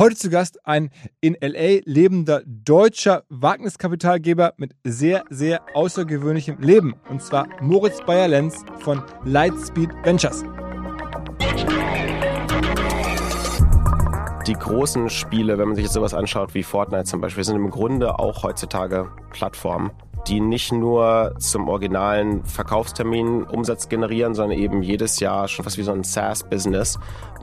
Heute zu Gast ein in LA lebender deutscher Wagniskapitalgeber mit sehr, sehr außergewöhnlichem Leben. Und zwar Moritz Bayer-Lenz von Lightspeed Ventures. Die großen Spiele, wenn man sich jetzt sowas anschaut wie Fortnite zum Beispiel, sind im Grunde auch heutzutage Plattformen die nicht nur zum originalen Verkaufstermin Umsatz generieren, sondern eben jedes Jahr schon fast wie so ein SaaS-Business.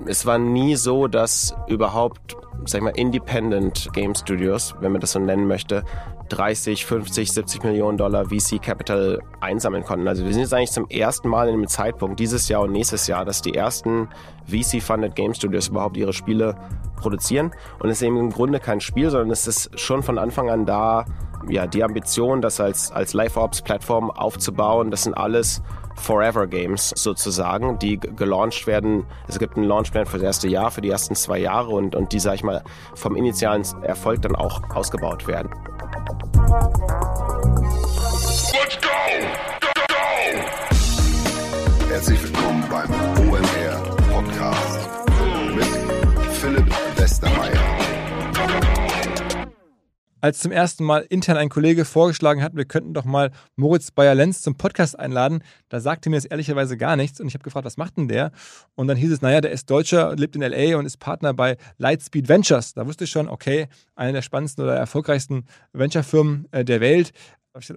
Es war nie so, dass überhaupt, sag ich mal, Independent Game Studios, wenn man das so nennen möchte, 30, 50, 70 Millionen Dollar VC Capital einsammeln konnten. Also wir sind jetzt eigentlich zum ersten Mal in einem Zeitpunkt dieses Jahr und nächstes Jahr, dass die ersten VC-funded Game Studios überhaupt ihre Spiele produzieren. Und es ist eben im Grunde kein Spiel, sondern es ist schon von Anfang an da, ja, die Ambition, das als, als Live-Ops-Plattform aufzubauen, das sind alles Forever Games sozusagen, die gelauncht werden. Es gibt einen Launchplan für das erste Jahr, für die ersten zwei Jahre und, und die, sag ich mal, vom initialen Erfolg dann auch ausgebaut werden. Let's go! Go, go! Herzlich willkommen beim OMR Podcast als zum ersten Mal intern ein Kollege vorgeschlagen hat, wir könnten doch mal Moritz Bayer-Lenz zum Podcast einladen, da sagte mir das ehrlicherweise gar nichts und ich habe gefragt, was macht denn der? Und dann hieß es, naja, der ist Deutscher, lebt in L.A. und ist Partner bei Lightspeed Ventures. Da wusste ich schon, okay, eine der spannendsten oder erfolgreichsten Venture-Firmen äh, der Welt.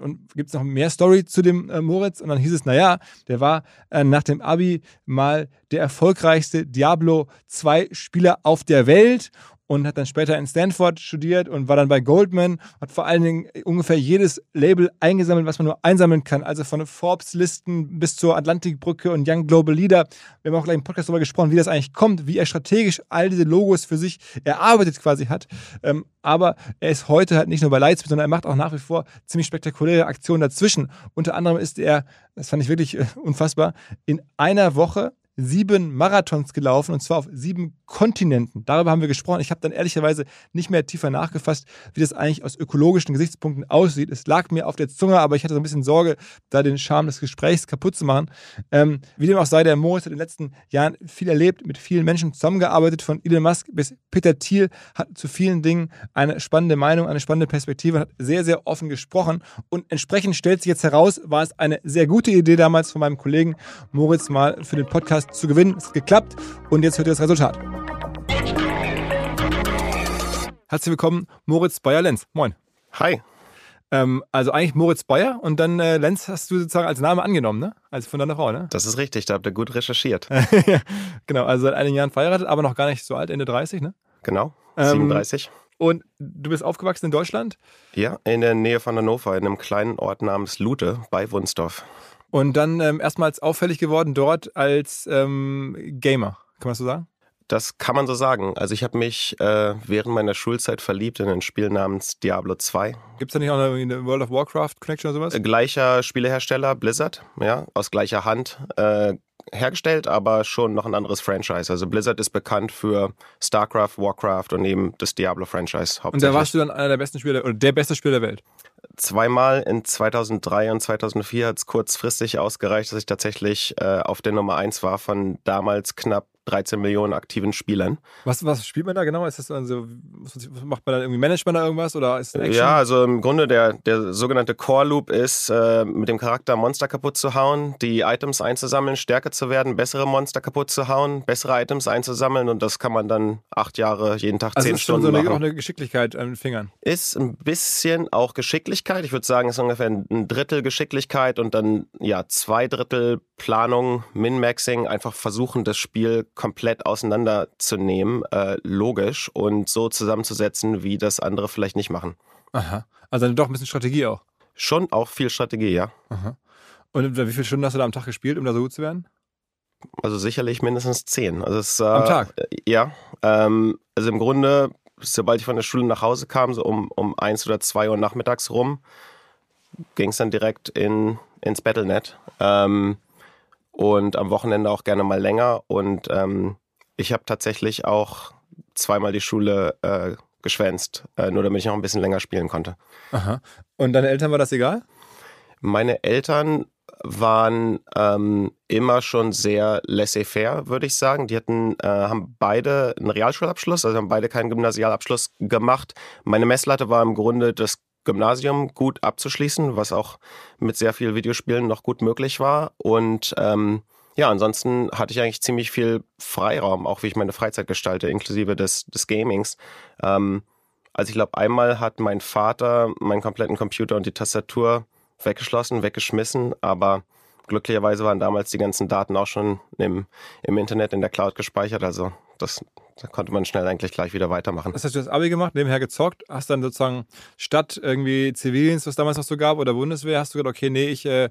Und gibt es noch mehr Story zu dem äh, Moritz? Und dann hieß es, naja, der war äh, nach dem Abi mal der erfolgreichste Diablo 2 Spieler auf der Welt und hat dann später in Stanford studiert und war dann bei Goldman, hat vor allen Dingen ungefähr jedes Label eingesammelt, was man nur einsammeln kann, also von Forbes-Listen bis zur Atlantikbrücke und Young Global Leader. Wir haben auch gleich im Podcast darüber gesprochen, wie das eigentlich kommt, wie er strategisch all diese Logos für sich erarbeitet quasi hat. Ähm, aber er ist heute halt nicht nur bei Lightspeed, sondern er macht auch nach wie vor ziemlich spektakuläre Aktionen dazwischen. Unter anderem ist er, das fand ich wirklich äh, unfassbar, in einer Woche sieben Marathons gelaufen und zwar auf sieben Kontinenten. Darüber haben wir gesprochen. Ich habe dann ehrlicherweise nicht mehr tiefer nachgefasst, wie das eigentlich aus ökologischen Gesichtspunkten aussieht. Es lag mir auf der Zunge, aber ich hatte so ein bisschen Sorge, da den Charme des Gesprächs kaputt zu machen. Ähm, wie dem auch sei, der Moritz hat in den letzten Jahren viel erlebt, mit vielen Menschen zusammengearbeitet, von Elon Musk bis Peter Thiel, hat zu vielen Dingen eine spannende Meinung, eine spannende Perspektive, hat sehr, sehr offen gesprochen und entsprechend stellt sich jetzt heraus, war es eine sehr gute Idee damals von meinem Kollegen Moritz mal für den Podcast zu gewinnen. Es hat geklappt und jetzt hört ihr das Resultat. Herzlich willkommen, Moritz Bayer-Lenz. Moin. Hi. Ähm, also eigentlich Moritz Bayer und dann äh, Lenz hast du sozusagen als Name angenommen, ne? Also von deiner Frau, ne? Das ist richtig, da habt ihr gut recherchiert. genau, also seit einigen Jahren verheiratet, aber noch gar nicht so alt, Ende 30, ne? Genau, 37. Ähm, und du bist aufgewachsen in Deutschland? Ja, in der Nähe von Hannover, in einem kleinen Ort namens Lute bei Wunsdorf. Und dann ähm, erstmals auffällig geworden dort als ähm, Gamer, kann man das so sagen? Das kann man so sagen. Also ich habe mich äh, während meiner Schulzeit verliebt in ein Spiel namens Diablo 2. Gibt es da nicht auch eine World of Warcraft Connection oder sowas? Äh, gleicher Spielehersteller, Blizzard, ja, aus gleicher Hand. Äh, hergestellt, aber schon noch ein anderes Franchise. Also Blizzard ist bekannt für StarCraft, Warcraft und eben das Diablo-Franchise hauptsächlich. Und da warst du dann einer der besten Spieler oder der beste Spieler der Welt? Zweimal in 2003 und 2004 hat es kurzfristig ausgereicht, dass ich tatsächlich äh, auf der Nummer 1 war von damals knapp 13 Millionen aktiven Spielern. Was, was spielt man da genau? Ist das also, macht man da irgendwie Management da irgendwas oder ist? Ja, also im Grunde der, der sogenannte Core Loop ist, äh, mit dem Charakter Monster kaputt zu hauen, die Items einzusammeln, stärker zu werden, bessere Monster kaputt zu hauen, bessere Items einzusammeln und das kann man dann acht Jahre, jeden Tag also zehn ist Stunden so eine, machen. auch eine Geschicklichkeit an den Fingern. Ist ein bisschen auch Geschicklichkeit. Ich würde sagen, es ist ungefähr ein Drittel Geschicklichkeit und dann ja zwei Drittel Planung, Min-Maxing, einfach versuchen, das Spiel komplett auseinanderzunehmen, äh, logisch und so zusammenzusetzen, wie das andere vielleicht nicht machen. Aha. Also dann doch ein bisschen Strategie auch. Schon auch viel Strategie, ja. Aha. Und wie viele Stunden hast du da am Tag gespielt, um da so gut zu werden? Also sicherlich mindestens zehn. Also es, äh, am Tag? Äh, ja. Ähm, also im Grunde, sobald ich von der Schule nach Hause kam, so um, um eins oder zwei Uhr nachmittags rum, ging es dann direkt in, ins Battlenet. Ähm, und am Wochenende auch gerne mal länger. Und ähm, ich habe tatsächlich auch zweimal die Schule äh, geschwänzt, äh, nur damit ich noch ein bisschen länger spielen konnte. Aha. Und deine Eltern war das egal? Meine Eltern waren ähm, immer schon sehr laissez-faire, würde ich sagen. Die hatten, äh, haben beide einen Realschulabschluss, also haben beide keinen Gymnasialabschluss gemacht. Meine Messlatte war im Grunde das Gymnasium gut abzuschließen, was auch mit sehr viel Videospielen noch gut möglich war. Und ähm, ja, ansonsten hatte ich eigentlich ziemlich viel Freiraum, auch wie ich meine Freizeit gestalte, inklusive des, des Gamings. Ähm, also ich glaube, einmal hat mein Vater meinen kompletten Computer und die Tastatur weggeschlossen, weggeschmissen, aber glücklicherweise waren damals die ganzen Daten auch schon im, im Internet in der Cloud gespeichert. Also das, da konnte man schnell eigentlich gleich wieder weitermachen. Das heißt, du hast Abi gemacht, nebenher gezockt, hast dann sozusagen statt irgendwie Zivildienst, was damals noch so gab, oder Bundeswehr, hast du gesagt, okay, nee, ich äh,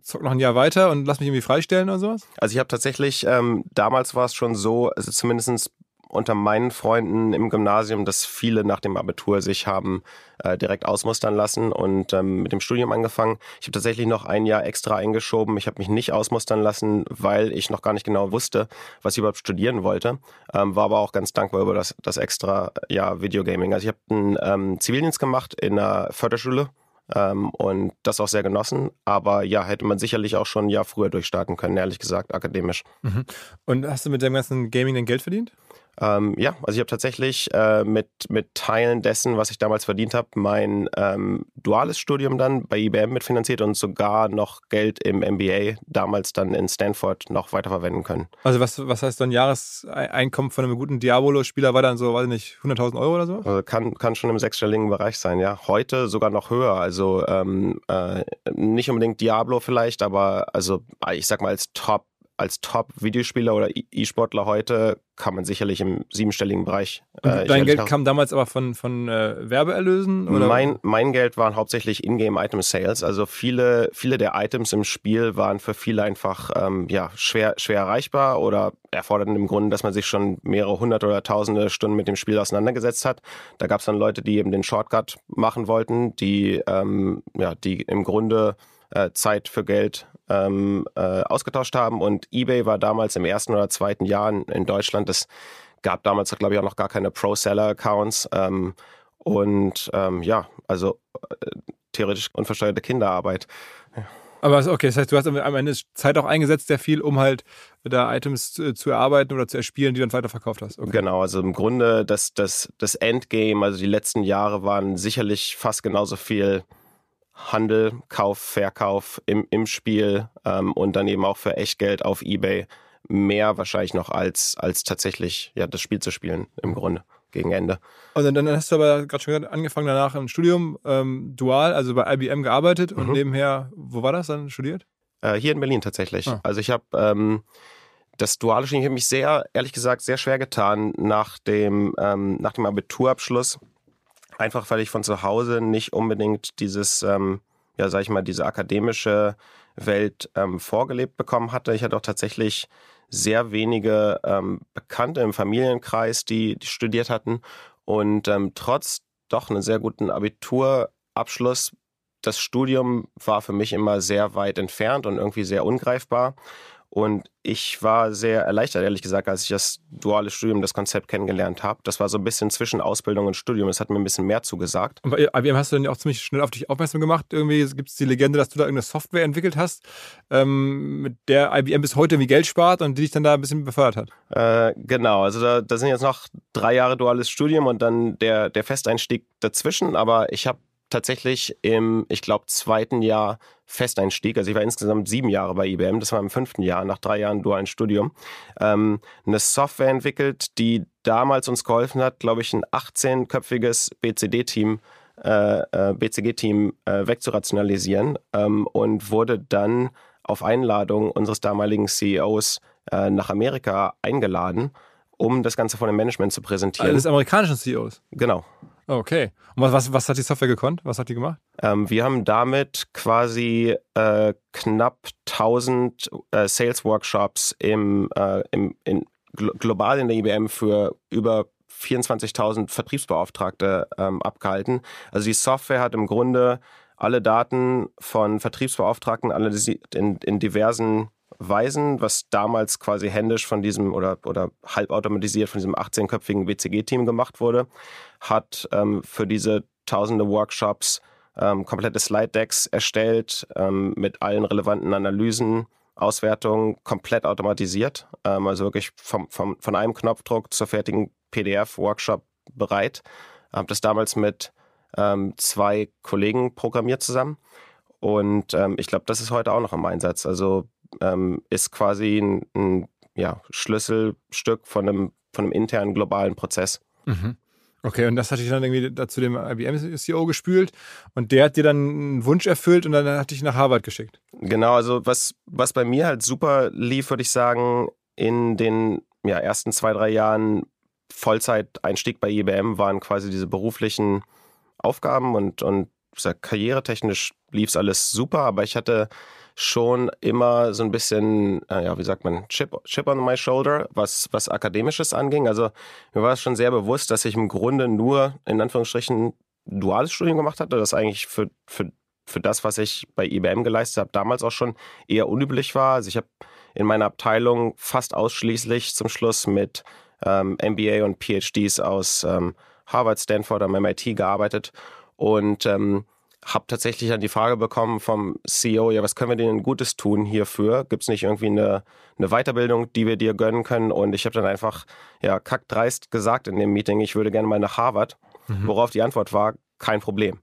zock noch ein Jahr weiter und lass mich irgendwie freistellen oder sowas? Also ich habe tatsächlich, ähm, damals war es schon so, also zumindest unter meinen Freunden im Gymnasium, dass viele nach dem Abitur sich haben äh, direkt ausmustern lassen und ähm, mit dem Studium angefangen. Ich habe tatsächlich noch ein Jahr extra eingeschoben. Ich habe mich nicht ausmustern lassen, weil ich noch gar nicht genau wusste, was ich überhaupt studieren wollte. Ähm, war aber auch ganz dankbar über das, das extra Jahr Videogaming. Also ich habe einen ähm, Zivildienst gemacht in einer Förderschule ähm, und das auch sehr genossen. Aber ja, hätte man sicherlich auch schon ein Jahr früher durchstarten können, ehrlich gesagt, akademisch. Mhm. Und hast du mit dem ganzen Gaming denn Geld verdient? Ähm, ja, also ich habe tatsächlich äh, mit, mit Teilen dessen, was ich damals verdient habe, mein ähm, duales Studium dann bei IBM mitfinanziert und sogar noch Geld im MBA damals dann in Stanford noch weiterverwenden können. Also was, was heißt dann Jahreseinkommen von einem guten Diabolo-Spieler war dann so, weiß ich nicht, 100.000 Euro oder so? Also kann, kann schon im sechsstelligen Bereich sein, ja. Heute sogar noch höher, also ähm, äh, nicht unbedingt Diablo vielleicht, aber also ich sag mal als Top als Top-Videospieler oder E-Sportler heute kann man sicherlich im siebenstelligen Bereich. Äh, dein Geld kam damals aber von, von äh, Werbeerlösen? Oder? Mein, mein Geld waren hauptsächlich Ingame-Item-Sales. Also viele, viele der Items im Spiel waren für viele einfach ähm, ja, schwer, schwer erreichbar oder erforderten im Grunde, dass man sich schon mehrere hundert oder tausende Stunden mit dem Spiel auseinandergesetzt hat. Da gab es dann Leute, die eben den Shortcut machen wollten, die, ähm, ja, die im Grunde äh, Zeit für Geld ähm, äh, ausgetauscht haben. Und eBay war damals im ersten oder zweiten Jahr in, Deutschland. Es gab damals, glaube ich, auch noch gar keine Pro-Seller-Accounts. Ähm, und ähm, ja, also äh, theoretisch unversteuerte Kinderarbeit. Ja. Aber okay, das heißt, du hast am Ende Zeit auch eingesetzt, sehr viel, um halt da Items zu, zu erarbeiten oder zu erspielen, die du dann weiterverkauft hast. Okay. Genau, also im Grunde das, das, das Endgame, also die letzten Jahre waren sicherlich fast genauso viel Handel, Kauf, Verkauf im, im Spiel ähm, und dann eben auch für Echtgeld auf Ebay mehr wahrscheinlich noch als, als tatsächlich ja, das Spiel zu spielen im Grunde gegen Ende. Und dann, dann hast du aber gerade schon gesagt, angefangen danach im Studium, ähm, dual, also bei IBM gearbeitet und mhm. nebenher, wo war das dann studiert? Äh, hier in Berlin tatsächlich. Ah. Also ich habe ähm, das duale Studium, ich habe mich sehr, ehrlich gesagt, sehr schwer getan nach dem, ähm, nach dem Abiturabschluss Einfach weil ich von zu Hause nicht unbedingt dieses, ähm, ja, sag ich mal, diese akademische Welt ähm, vorgelebt bekommen hatte. Ich hatte auch tatsächlich sehr wenige ähm, Bekannte im Familienkreis, die, die studiert hatten. Und ähm, trotz doch einen sehr guten Abiturabschluss, das Studium war für mich immer sehr weit entfernt und irgendwie sehr ungreifbar. Und ich war sehr erleichtert, ehrlich gesagt, als ich das duale Studium, das Konzept kennengelernt habe. Das war so ein bisschen zwischen Ausbildung und Studium. Das hat mir ein bisschen mehr zugesagt. Und bei IBM hast du dann ja auch ziemlich schnell auf dich aufmerksam gemacht. Irgendwie gibt es die Legende, dass du da irgendeine Software entwickelt hast, ähm, mit der IBM bis heute irgendwie Geld spart und die dich dann da ein bisschen befördert hat. Äh, genau, also da, da sind jetzt noch drei Jahre duales Studium und dann der, der Festeinstieg dazwischen. Aber ich habe tatsächlich im, ich glaube, zweiten Jahr Festeinstieg. Also ich war insgesamt sieben Jahre bei IBM. Das war im fünften Jahr, nach drei Jahren dualen Studium. Ähm, eine Software entwickelt, die damals uns geholfen hat, glaube ich, ein 18-köpfiges BCD-Team äh, äh BCG-Team äh, wegzurationalisieren ähm, und wurde dann auf Einladung unseres damaligen CEOs äh, nach Amerika eingeladen, um das Ganze von dem Management zu präsentieren. Eines amerikanischen CEOs? Genau. Okay. Und was, was, was hat die Software gekonnt? Was hat die gemacht? Ähm, wir haben damit quasi äh, knapp 1000 äh, Sales-Workshops im, äh, im, in, global in der IBM für über 24.000 Vertriebsbeauftragte ähm, abgehalten. Also die Software hat im Grunde alle Daten von Vertriebsbeauftragten analysiert in, in diversen Weisen, was damals quasi händisch von diesem oder, oder halbautomatisiert von diesem 18-köpfigen WCG-Team gemacht wurde, hat ähm, für diese tausende Workshops ähm, komplette Slide-Decks erstellt ähm, mit allen relevanten Analysen, Auswertungen, komplett automatisiert. Ähm, also wirklich vom, vom, von einem Knopfdruck zur fertigen PDF-Workshop bereit. Habe das damals mit ähm, zwei Kollegen programmiert zusammen. Und ähm, ich glaube, das ist heute auch noch im Einsatz. Also ähm, ist quasi ein, ein ja, Schlüsselstück von einem, von einem internen globalen Prozess. Mhm. Okay, und das hatte ich dann irgendwie dazu dem IBM-CEO gespült und der hat dir dann einen Wunsch erfüllt und dann hat dich nach Harvard geschickt. Genau, also was, was bei mir halt super lief, würde ich sagen, in den ja, ersten zwei, drei Jahren Vollzeiteinstieg bei IBM waren quasi diese beruflichen Aufgaben und, und karrieretechnisch lief es alles super, aber ich hatte schon immer so ein bisschen, äh, ja, wie sagt man, Chip, Chip on my shoulder, was, was Akademisches anging. Also mir war es schon sehr bewusst, dass ich im Grunde nur in Anführungsstrichen duales Studium gemacht hatte, das eigentlich für, für, für das, was ich bei IBM geleistet habe, damals auch schon eher unüblich war. Also ich habe in meiner Abteilung fast ausschließlich zum Schluss mit ähm, MBA und PhDs aus ähm, Harvard, Stanford am MIT gearbeitet und ähm, habe tatsächlich dann die Frage bekommen vom CEO, ja, was können wir denn Gutes tun hierfür? Gibt es nicht irgendwie eine, eine Weiterbildung, die wir dir gönnen können? Und ich habe dann einfach, ja, kackdreist gesagt in dem Meeting, ich würde gerne mal nach Harvard, mhm. worauf die Antwort war, kein Problem.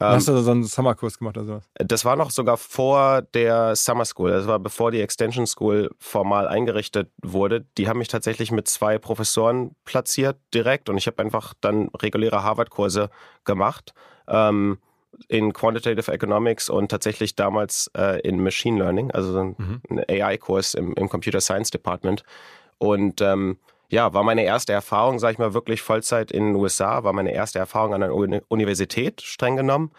Hast du ähm, so einen Summerkurs gemacht oder sowas? Das war noch sogar vor der Summer School. Das war bevor die Extension School formal eingerichtet wurde. Die haben mich tatsächlich mit zwei Professoren platziert direkt und ich habe einfach dann reguläre Harvard-Kurse gemacht. Ähm, in Quantitative Economics und tatsächlich damals äh, in Machine Learning, also ein, mhm. ein AI-Kurs im, im, Computer Science Department. Und ähm, ja, war meine erste Erfahrung, sage ich mal, wirklich Vollzeit in den USA, war meine erste Erfahrung an einer Universität, streng genommen.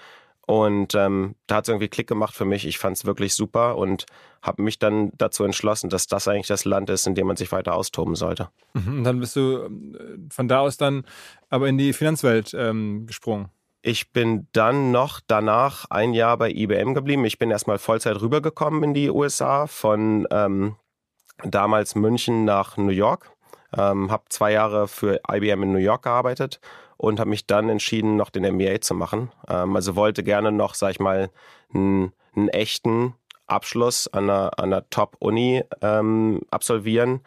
Und ähm, da hat es irgendwie Klick gemacht für mich. Ich fand es wirklich super und habe mich dann dazu entschlossen, dass das eigentlich das Land ist, in dem man sich weiter austoben sollte. Mhm, und dann bist du ähm, von da aus dann aber in die Finanzwelt ähm, gesprungen. Ich bin dann noch danach ein Jahr bei IBM geblieben. Ich bin erstmal Vollzeit rübergekommen in die USA von ähm, damals München nach New York. Ähm, habe zwei Jahre für IBM in New York gearbeitet und habe mich dann entschieden, noch den MBA zu machen. Ähm, also wollte gerne noch, sag ich mal, einen, echten Abschluss an einer, einer Top-Uni ähm, absolvieren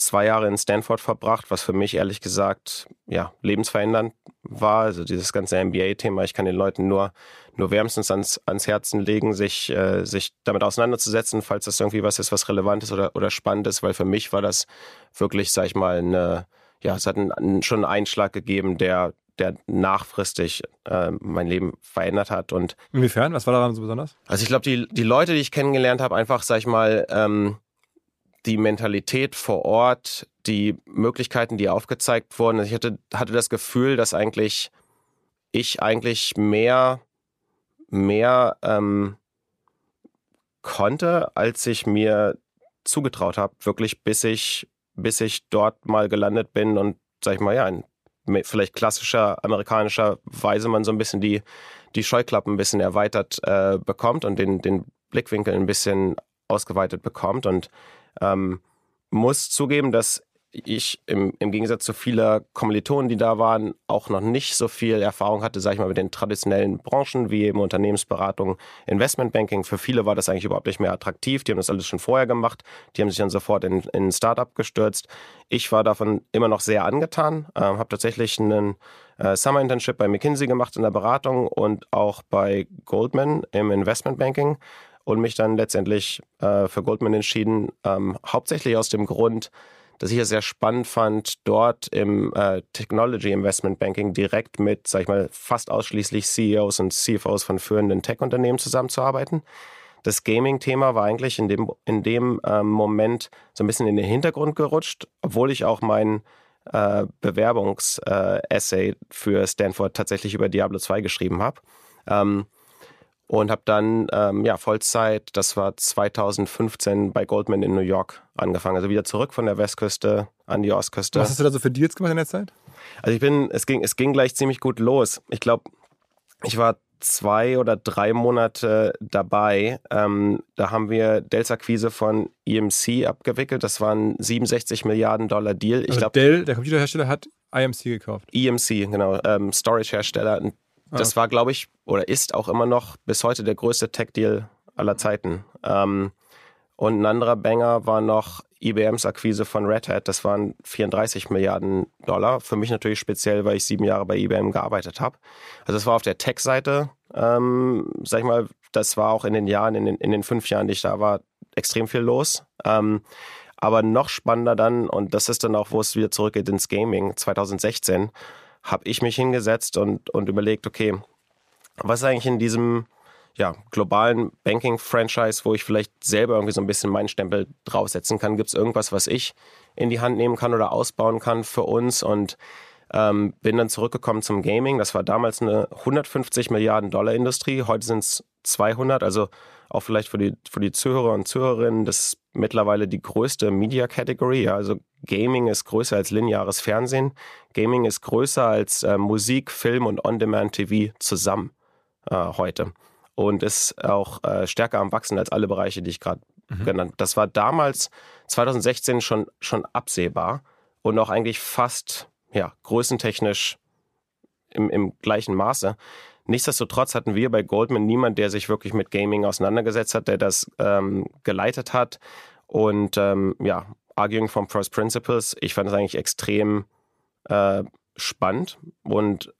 zwei Jahre in Stanford verbracht, was für mich ehrlich gesagt ja lebensverändernd war. Also dieses ganze MBA-Thema, ich kann den Leuten nur nur wärmstens ans, ans Herzen legen, sich äh, sich damit auseinanderzusetzen, falls das irgendwie was ist, was relevant ist oder oder spannend ist, weil für mich war das wirklich, sag ich mal, eine ja, es hat einen, schon einen Einschlag gegeben, der der nachfristig äh, mein Leben verändert hat. Und Inwiefern? Was war daran so besonders? Also ich glaube, die, die Leute, die ich kennengelernt habe, einfach, sag ich mal, ähm, die Mentalität vor Ort, die Möglichkeiten, die aufgezeigt wurden. Ich hatte, hatte das Gefühl, dass eigentlich ich eigentlich mehr, mehr ähm, konnte, als ich mir zugetraut habe, wirklich bis ich, bis ich dort mal gelandet bin und, sag ich mal, ja, in vielleicht klassischer amerikanischer Weise man so ein bisschen die, die Scheuklappen ein bisschen erweitert äh, bekommt und den, den Blickwinkel ein bisschen ausgeweitet bekommt. Und ähm, muss zugeben, dass ich im, im Gegensatz zu vieler Kommilitonen, die da waren, auch noch nicht so viel Erfahrung hatte, sage ich mal, mit den traditionellen Branchen wie eben Unternehmensberatung, Investmentbanking. Für viele war das eigentlich überhaupt nicht mehr attraktiv. Die haben das alles schon vorher gemacht. Die haben sich dann sofort in, in ein Startup gestürzt. Ich war davon immer noch sehr angetan, äh, habe tatsächlich einen äh, Summer Internship bei McKinsey gemacht in der Beratung und auch bei Goldman im Investmentbanking und mich dann letztendlich äh, für Goldman entschieden, ähm, hauptsächlich aus dem Grund, dass ich es sehr spannend fand, dort im äh, Technology Investment Banking direkt mit, sag ich mal, fast ausschließlich CEOs und CFOs von führenden Tech-Unternehmen zusammenzuarbeiten. Das Gaming-Thema war eigentlich in dem, in dem ähm, Moment so ein bisschen in den Hintergrund gerutscht, obwohl ich auch mein äh, Bewerbungs-Essay äh, für Stanford tatsächlich über Diablo 2 geschrieben habe. Ähm, und habe dann ähm, ja Vollzeit, das war 2015 bei Goldman in New York angefangen, also wieder zurück von der Westküste an die Ostküste. Was hast du da so für Deals gemacht in der Zeit? Also ich bin, es ging, es ging gleich ziemlich gut los. Ich glaube, ich war zwei oder drei Monate dabei. Ähm, da haben wir Dell-Akquise von EMC abgewickelt. Das war ein 67 Milliarden Dollar Deal. Ich also glaub, Dell, der Computerhersteller, hat IMC gekauft. EMC, genau, ähm, Storage-Hersteller, ein das war, glaube ich, oder ist auch immer noch bis heute der größte Tech-Deal aller Zeiten. Ähm, und ein anderer Banger war noch IBMs Akquise von Red Hat. Das waren 34 Milliarden Dollar. Für mich natürlich speziell, weil ich sieben Jahre bei IBM gearbeitet habe. Also das war auf der Tech-Seite, ähm, sag ich mal, das war auch in den Jahren, in den, in den fünf Jahren, die ich da war, extrem viel los. Ähm, aber noch spannender dann, und das ist dann auch, wo es wieder zurückgeht ins Gaming, 2016, habe ich mich hingesetzt und, und überlegt, okay, was ist eigentlich in diesem ja, globalen Banking-Franchise, wo ich vielleicht selber irgendwie so ein bisschen meinen Stempel draufsetzen kann? Gibt es irgendwas, was ich in die Hand nehmen kann oder ausbauen kann für uns? Und ähm, bin dann zurückgekommen zum Gaming. Das war damals eine 150 Milliarden Dollar Industrie. Heute sind es 200. Also auch vielleicht für die, für die Zuhörer und Zuhörerinnen, das ist mittlerweile die größte Media Category. Also Gaming ist größer als lineares Fernsehen. Gaming ist größer als äh, Musik, Film und On-Demand-TV zusammen äh, heute. Und ist auch äh, stärker am Wachsen als alle Bereiche, die ich gerade mhm. genannt habe. Das war damals 2016 schon, schon absehbar und auch eigentlich fast ja, größentechnisch im, im gleichen Maße. Nichtsdestotrotz hatten wir bei Goldman niemand, der sich wirklich mit Gaming auseinandergesetzt hat, der das ähm, geleitet hat. Und ähm, ja, Arguing from First Principles, ich fand es eigentlich extrem äh, spannend und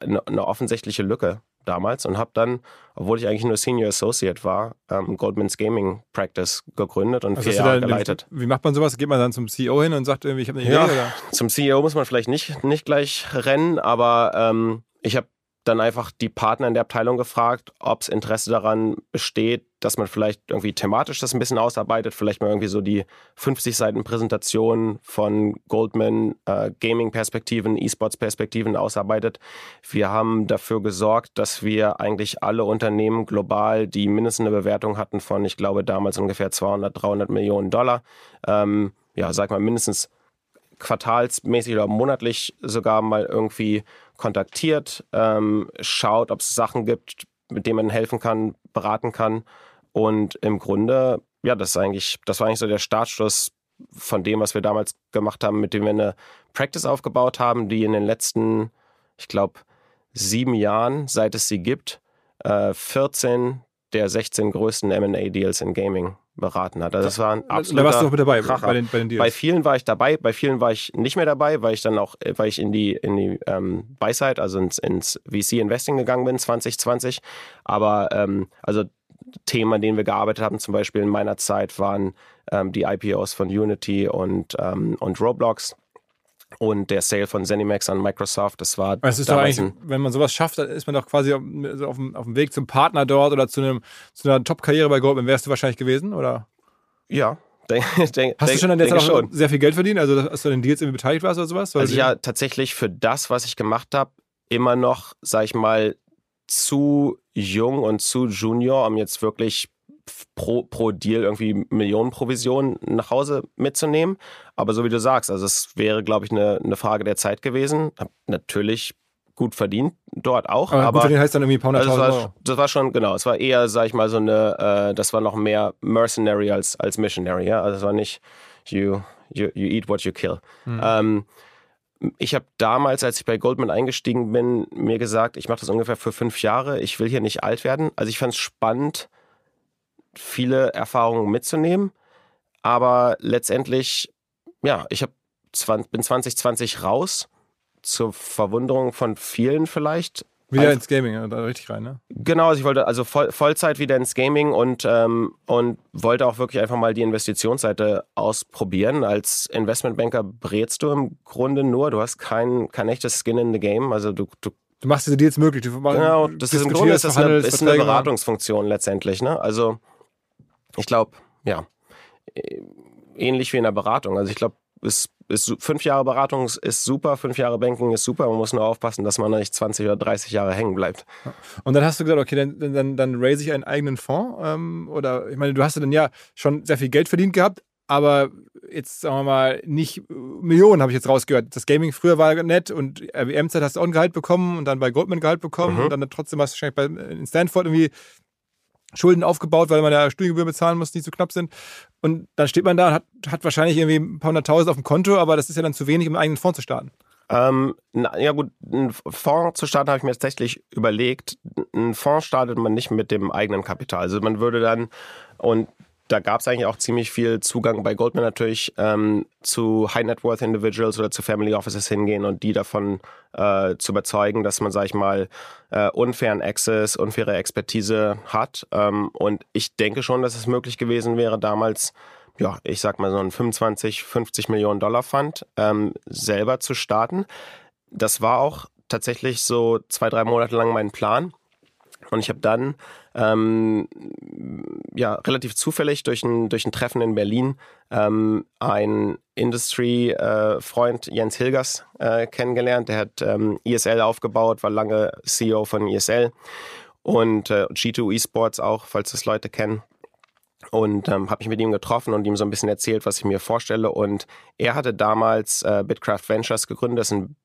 eine, eine offensichtliche Lücke damals und habe dann, obwohl ich eigentlich nur Senior Associate war, ähm, Goldman's Gaming Practice gegründet und also vier Jahre geleitet. Wie macht man sowas? Geht man dann zum CEO hin und sagt irgendwie, ich habe eine Idee? Ja, oder? Zum CEO muss man vielleicht nicht, nicht gleich rennen, aber ähm, ich habe dann einfach die Partner in der Abteilung gefragt, ob es Interesse daran besteht, dass man vielleicht irgendwie thematisch das ein bisschen ausarbeitet, vielleicht mal irgendwie so die 50 Seiten Präsentation von Goldman, äh, Gaming-Perspektiven, E-Sports-Perspektiven ausarbeitet. Wir haben dafür gesorgt, dass wir eigentlich alle Unternehmen global, die mindestens eine Bewertung hatten von, ich glaube, damals ungefähr 200, 300 Millionen Dollar, ähm, ja, sag mal mindestens quartalsmäßig oder monatlich sogar mal irgendwie kontaktiert, ähm, schaut, ob es Sachen gibt, mit denen man helfen kann, beraten kann. Und im Grunde, ja, das ist eigentlich, das war eigentlich so der Startschluss von dem, was wir damals gemacht haben, mit dem wir eine Practice aufgebaut haben, die in den letzten, ich glaube, sieben Jahren, seit es sie gibt, äh, 14 der 16 größten MA-Deals in Gaming beraten hat. Also das war ein absoluter Da warst du auch mit dabei bei den, bei den Deals. Bei vielen war ich dabei, bei vielen war ich nicht mehr dabei, weil ich dann auch, weil ich in die, in die ähm, Buy-Side, also ins, ins VC-Investing gegangen bin 2020. Aber ähm, also Themen, an denen wir gearbeitet haben, zum Beispiel in meiner Zeit, waren ähm, die IPOs von Unity und, ähm, und Roblox und der Sale von Zenimax an Microsoft, das war. Es ist doch eigentlich, wenn man sowas schafft, dann ist man doch quasi auf, auf, dem, auf dem Weg zum Partner dort oder zu, einem, zu einer Top-Karriere bei Goldman. Wärst du wahrscheinlich gewesen, oder? Ja, Denk, denk, Hast du schon an der Zeit auch sehr viel Geld verdient? Also, dass du an den Deals irgendwie beteiligt warst oder sowas? Also, ja, tatsächlich für das, was ich gemacht habe, immer noch, sag ich mal, zu jung und zu junior, um jetzt wirklich pro, pro Deal irgendwie Millionen Provisionen nach Hause mitzunehmen. Aber so wie du sagst, also es wäre, glaube ich, eine, eine Frage der Zeit gewesen. Hab natürlich gut verdient dort auch. Aber, aber gut heißt dann irgendwie paar also das, war, das war schon, genau, es war eher, sag ich mal, so eine, äh, das war noch mehr Mercenary als, als Missionary, ja. Also es war nicht you, you, you eat what you kill. Mhm. Ähm, ich habe damals, als ich bei Goldman eingestiegen bin, mir gesagt, ich mache das ungefähr für fünf Jahre. Ich will hier nicht alt werden. Also ich fand es spannend, viele Erfahrungen mitzunehmen. Aber letztendlich, ja, ich hab, bin 2020 raus, zur Verwunderung von vielen vielleicht. Wieder ins Gaming, da richtig rein, ne? Genau, also ich wollte also voll, Vollzeit wieder ins Gaming und, ähm, und wollte auch wirklich einfach mal die Investitionsseite ausprobieren. Als Investmentbanker brätst du im Grunde nur, du hast kein, kein echtes Skin in the Game. Also du, du Du machst diese Deals möglich. Du genau, das ist im Grunde ist das eine, ist eine Beratungsfunktion letztendlich. Ne? Also ich glaube, ja, ähnlich wie in der Beratung. Also ich glaube, ist, ist, fünf Jahre Beratung ist super, fünf Jahre Banking ist super. Man muss nur aufpassen, dass man nicht 20 oder 30 Jahre hängen bleibt. Und dann hast du gesagt, okay, dann, dann, dann raise ich einen eigenen Fonds. Ähm, oder ich meine, du hast ja dann ja schon sehr viel Geld verdient gehabt, aber jetzt sagen wir mal nicht Millionen habe ich jetzt rausgehört. Das Gaming früher war nett und RWM-Zeit hast du auch ein Gehalt bekommen und dann bei Goldman Gehalt bekommen mhm. und dann trotzdem hast du wahrscheinlich bei, in Stanford irgendwie Schulden aufgebaut, weil man ja Studiengebühren bezahlen muss, die zu knapp sind. Und dann steht man da und hat, hat wahrscheinlich irgendwie ein paar hunderttausend auf dem Konto, aber das ist ja dann zu wenig, um einen eigenen Fonds zu starten. Ähm, na, ja gut, einen Fonds zu starten habe ich mir tatsächlich überlegt. Einen Fonds startet man nicht mit dem eigenen Kapital. Also man würde dann, und da gab es eigentlich auch ziemlich viel Zugang bei Goldman natürlich ähm, zu High Net Worth Individuals oder zu Family Offices hingehen und die davon äh, zu überzeugen, dass man, sag ich mal, äh, unfairen Access, unfaire Expertise hat. Ähm, und ich denke schon, dass es möglich gewesen wäre, damals ja, ich sag mal so ein 25, 50 Millionen Dollar Fund ähm, selber zu starten. Das war auch tatsächlich so zwei, drei Monate lang mein Plan. Und ich habe dann ähm, ja relativ zufällig durch ein, durch ein Treffen in Berlin ähm, einen Industry-Freund äh, Jens Hilgers äh, kennengelernt. Der hat ähm, ESL aufgebaut, war lange CEO von ESL und äh, G2 Esports auch, falls das Leute kennen und ähm, habe mich mit ihm getroffen und ihm so ein bisschen erzählt, was ich mir vorstelle. Und er hatte damals äh, Bitcraft Ventures gegründet, das ist ein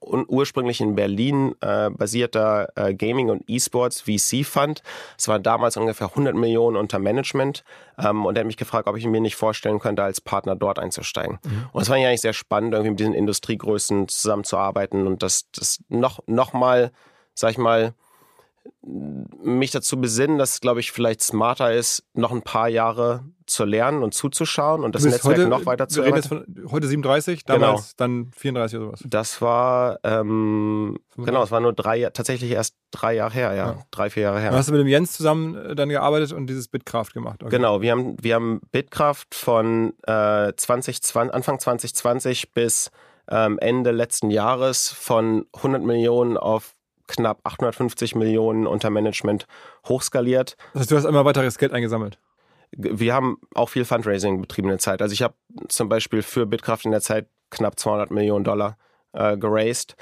ursprünglich in Berlin äh, basierter äh, Gaming- und E-Sports VC-Fund. Es waren damals ungefähr 100 Millionen unter Management ähm, und er hat mich gefragt, ob ich mir nicht vorstellen könnte, als Partner dort einzusteigen. Mhm. Und es war eigentlich sehr spannend, irgendwie mit diesen Industriegrößen zusammenzuarbeiten und das, das noch, noch mal, sag ich mal, mich dazu besinnen, dass es, glaube ich, vielleicht smarter ist, noch ein paar Jahre zu lernen und zuzuschauen und das Netzwerk heute, noch weiter zu von heute 37, damals genau. dann 34 oder sowas. Das war, ähm, genau, es war nur drei, tatsächlich erst drei Jahre her, ja, ja. drei, vier Jahre her. Du hast du mit dem Jens zusammen äh, dann gearbeitet und dieses Bitkraft gemacht. Okay. Genau, wir haben, wir haben Bitkraft von äh, 2020, Anfang 2020 bis ähm, Ende letzten Jahres von 100 Millionen auf knapp 850 Millionen unter Management hochskaliert. Das heißt, du hast immer weiteres Geld eingesammelt? Wir haben auch viel Fundraising betrieben in der Zeit. Also ich habe zum Beispiel für Bitkraft in der Zeit knapp 200 Millionen Dollar äh, geraced.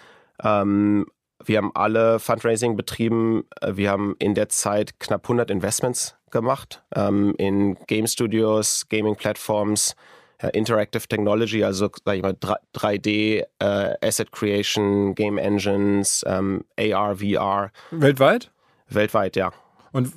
Ähm, wir haben alle Fundraising betrieben. Wir haben in der Zeit knapp 100 Investments gemacht ähm, in Game Studios, Gaming Platforms, Interactive Technology, also sag ich mal 3D, äh, Asset Creation, Game Engines, ähm, AR, VR. Weltweit? Weltweit, ja. Und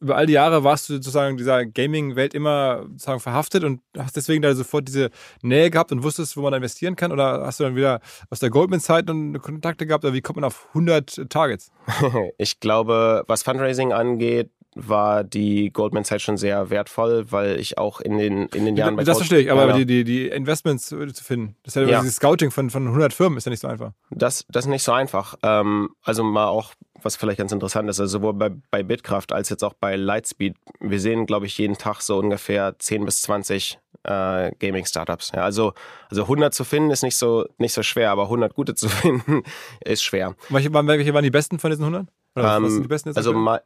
über all die Jahre warst du sozusagen dieser Gaming-Welt immer sozusagen verhaftet und hast deswegen da sofort diese Nähe gehabt und wusstest, wo man da investieren kann? Oder hast du dann wieder aus der Goldman-Zeit Kontakte gehabt? Oder wie kommt man auf 100 Targets? ich glaube, was Fundraising angeht, war die Goldman Zeit schon sehr wertvoll, weil ich auch in den, in den Jahren bei Das verstehe ich, aber genau. die, die, die Investments zu finden, das ist ja, ja. dieses Scouting von, von 100 Firmen ist ja nicht so einfach. Das, das ist nicht so einfach. Ähm, also mal auch, was vielleicht ganz interessant ist, also sowohl bei, bei Bitkraft als jetzt auch bei Lightspeed, wir sehen, glaube ich, jeden Tag so ungefähr 10 bis 20 äh, Gaming-Startups. Ja, also, also 100 zu finden ist nicht so, nicht so schwer, aber 100 gute zu finden ist schwer. Welche waren, welche waren die besten von diesen 100? Ähm, also ma,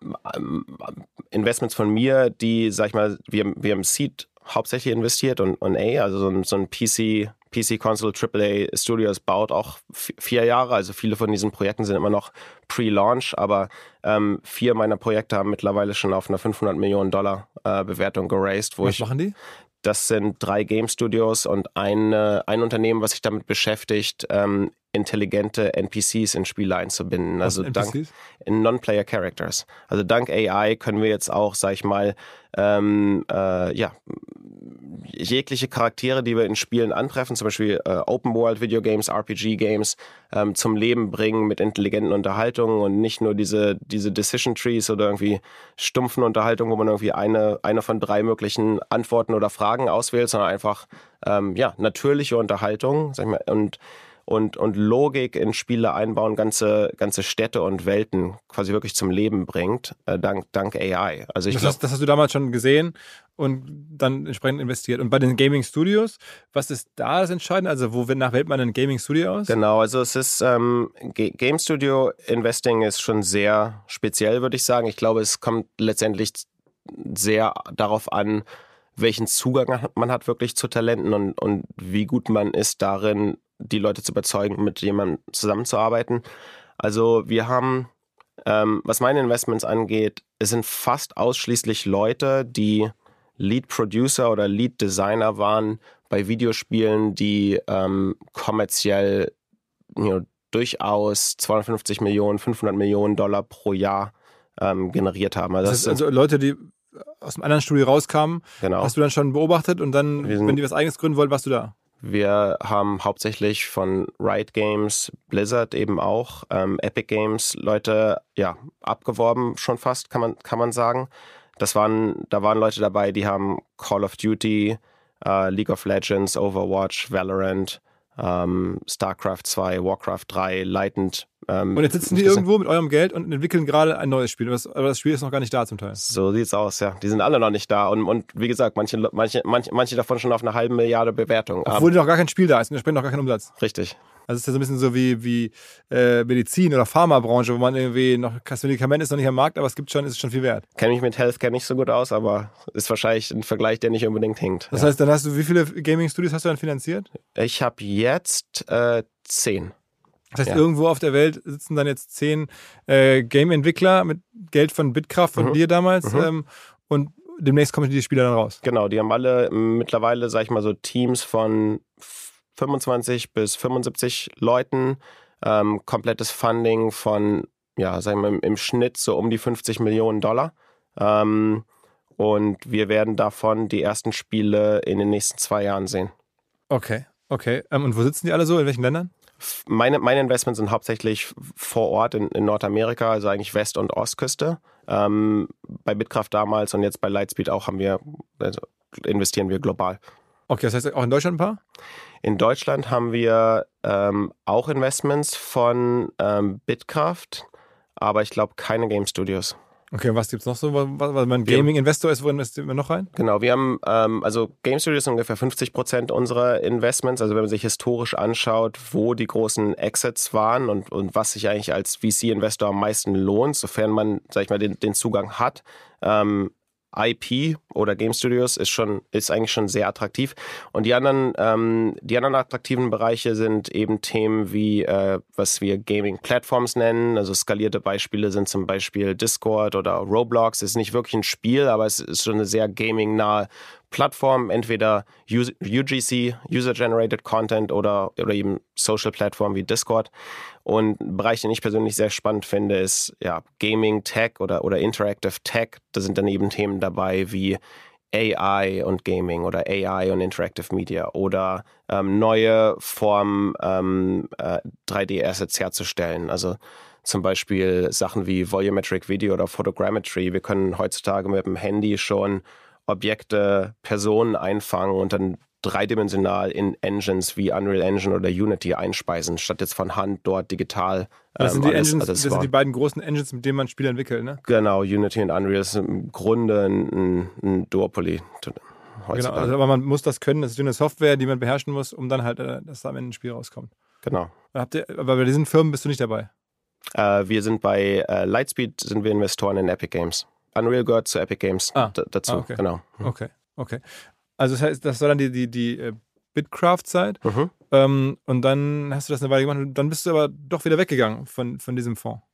Investments von mir, die, sag ich mal, wir, wir haben Seed hauptsächlich investiert und, und A, also so ein, so ein PC, PC Console AAA Studios baut auch vier Jahre. Also viele von diesen Projekten sind immer noch pre-launch, aber ähm, vier meiner Projekte haben mittlerweile schon auf einer 500 Millionen Dollar äh, Bewertung geraced. Wo Was ich, machen die? Das sind drei Game Studios und eine, ein Unternehmen, was sich damit beschäftigt, ähm, intelligente NPCs in Spiele einzubinden. Was also dank in Non-Player Characters. Also dank AI können wir jetzt auch, sag ich mal, ähm, äh, ja, jegliche Charaktere, die wir in Spielen antreffen, zum Beispiel äh, Open World Video Games, RPG Games, ähm, zum Leben bringen mit intelligenten Unterhaltungen und nicht nur diese, diese Decision Trees oder irgendwie stumpfen Unterhaltungen, wo man irgendwie eine, eine von drei möglichen Antworten oder Fragen auswählt, sondern einfach ähm, ja, natürliche Unterhaltung, sag ich mal, und und, und Logik in Spiele einbauen, ganze, ganze Städte und Welten quasi wirklich zum Leben bringt, äh, dank, dank AI. Also ich das, glaub, hast, das hast du damals schon gesehen und dann entsprechend investiert. Und bei den Gaming Studios, was ist da das Entscheidende? Also wo nach wählt man ein Gaming Studio aus? Genau, also es ist ähm, Game Studio Investing ist schon sehr speziell, würde ich sagen. Ich glaube, es kommt letztendlich sehr darauf an, welchen Zugang man hat wirklich zu Talenten und, und wie gut man ist darin, die Leute zu überzeugen, mit jemandem zusammenzuarbeiten. Also wir haben, ähm, was meine Investments angeht, es sind fast ausschließlich Leute, die Lead Producer oder Lead Designer waren bei Videospielen, die ähm, kommerziell you know, durchaus 250 Millionen, 500 Millionen Dollar pro Jahr ähm, generiert haben. Also, das heißt also Leute, die aus einem anderen Studio rauskamen, genau. hast du dann schon beobachtet und dann, wenn die was eigenes gründen wollten, warst du da? Wir haben hauptsächlich von Riot Games, Blizzard eben auch, ähm, Epic Games Leute ja abgeworben schon fast, kann man kann man sagen. Das waren da waren Leute dabei, die haben Call of Duty, äh, League of Legends, Overwatch, Valorant, ähm, StarCraft 2, Warcraft 3 leitend. Ähm, und jetzt sitzen die irgendwo mit eurem Geld und entwickeln gerade ein neues Spiel. Aber das Spiel ist noch gar nicht da zum Teil. So sieht's aus, ja. Die sind alle noch nicht da. Und, und wie gesagt, manche, manche, manche, manche davon schon auf eine halbe Milliarde Bewertung. Obwohl noch gar kein Spiel da ist und wir spenden noch gar keinen Umsatz. Richtig. Also es ist ja so ein bisschen so wie, wie äh, Medizin oder Pharmabranche, wo man irgendwie noch, das Medikament ist noch nicht am Markt, aber es gibt schon, ist schon viel wert. Kenne mich mit Healthcare nicht so gut aus, aber ist wahrscheinlich ein Vergleich, der nicht unbedingt hinkt. Das ja. heißt, dann hast du, wie viele Gaming-Studios hast du dann finanziert? Ich habe jetzt äh, zehn. Das heißt, ja. irgendwo auf der Welt sitzen dann jetzt zehn äh, Game-Entwickler mit Geld von Bitkraft von mhm. dir damals mhm. ähm, und demnächst kommen die Spieler dann raus. Genau, die haben alle mittlerweile, sag ich mal, so Teams von 25 bis 75 Leuten, ähm, komplettes Funding von, ja, sagen wir im, im Schnitt so um die 50 Millionen Dollar. Ähm, und wir werden davon die ersten Spiele in den nächsten zwei Jahren sehen. Okay, okay. Ähm, und wo sitzen die alle so? In welchen Ländern? Meine, meine Investments sind hauptsächlich vor Ort in, in Nordamerika, also eigentlich West- und Ostküste. Ähm, bei Bitkraft damals und jetzt bei Lightspeed auch haben wir, also investieren wir global. Okay, das heißt auch in Deutschland ein paar? In Deutschland haben wir ähm, auch Investments von ähm, Bitkraft, aber ich glaube keine Game Studios. Okay, was gibt es noch so, weil man Gaming-Investor ist, wo investiert man noch rein? Genau, wir haben, ähm, also Game Studios sind ungefähr 50 Prozent unserer Investments. Also wenn man sich historisch anschaut, wo die großen Exits waren und, und was sich eigentlich als VC-Investor am meisten lohnt, sofern man, sag ich mal, den, den Zugang hat, ähm, IP oder Game Studios ist schon ist eigentlich schon sehr attraktiv. Und die anderen ähm, die anderen attraktiven Bereiche sind eben Themen wie äh, was wir Gaming Platforms nennen. Also skalierte Beispiele sind zum Beispiel Discord oder Roblox. Ist nicht wirklich ein Spiel aber es ist schon eine sehr gaming nahe Plattform, entweder UGC, User-Generated Content oder, oder eben Social-Plattformen wie Discord. Und ein Bereich, den ich persönlich sehr spannend finde, ist ja, Gaming, Tech oder, oder Interactive Tech. Da sind dann eben Themen dabei wie AI und Gaming oder AI und Interactive Media oder ähm, neue Formen ähm, äh, 3D-Assets herzustellen. Also zum Beispiel Sachen wie Volumetric Video oder Photogrammetry. Wir können heutzutage mit dem Handy schon Objekte, Personen einfangen und dann dreidimensional in Engines wie Unreal Engine oder Unity einspeisen, statt jetzt von Hand dort digital. Das sind die alles, Engines, das sind die beiden großen Engines, mit denen man Spiele entwickelt, ne? Genau, Unity und Unreal ist im Grunde ein, ein Duopoly. Genau, also, aber man muss das können, das ist eine Software, die man beherrschen muss, um dann halt, äh, dass da am Ende ein Spiel rauskommt. Genau. Ihr, aber bei diesen Firmen bist du nicht dabei? Äh, wir sind bei äh, Lightspeed, sind wir Investoren in Epic Games. Unreal gehört zu Epic Games ah. dazu, ah, okay. genau. Okay, okay. Also das heißt, das war dann die, die, die äh, Bitcraft-Zeit mhm. ähm, und dann hast du das eine Weile gemacht und dann bist du aber doch wieder weggegangen von, von diesem Fonds.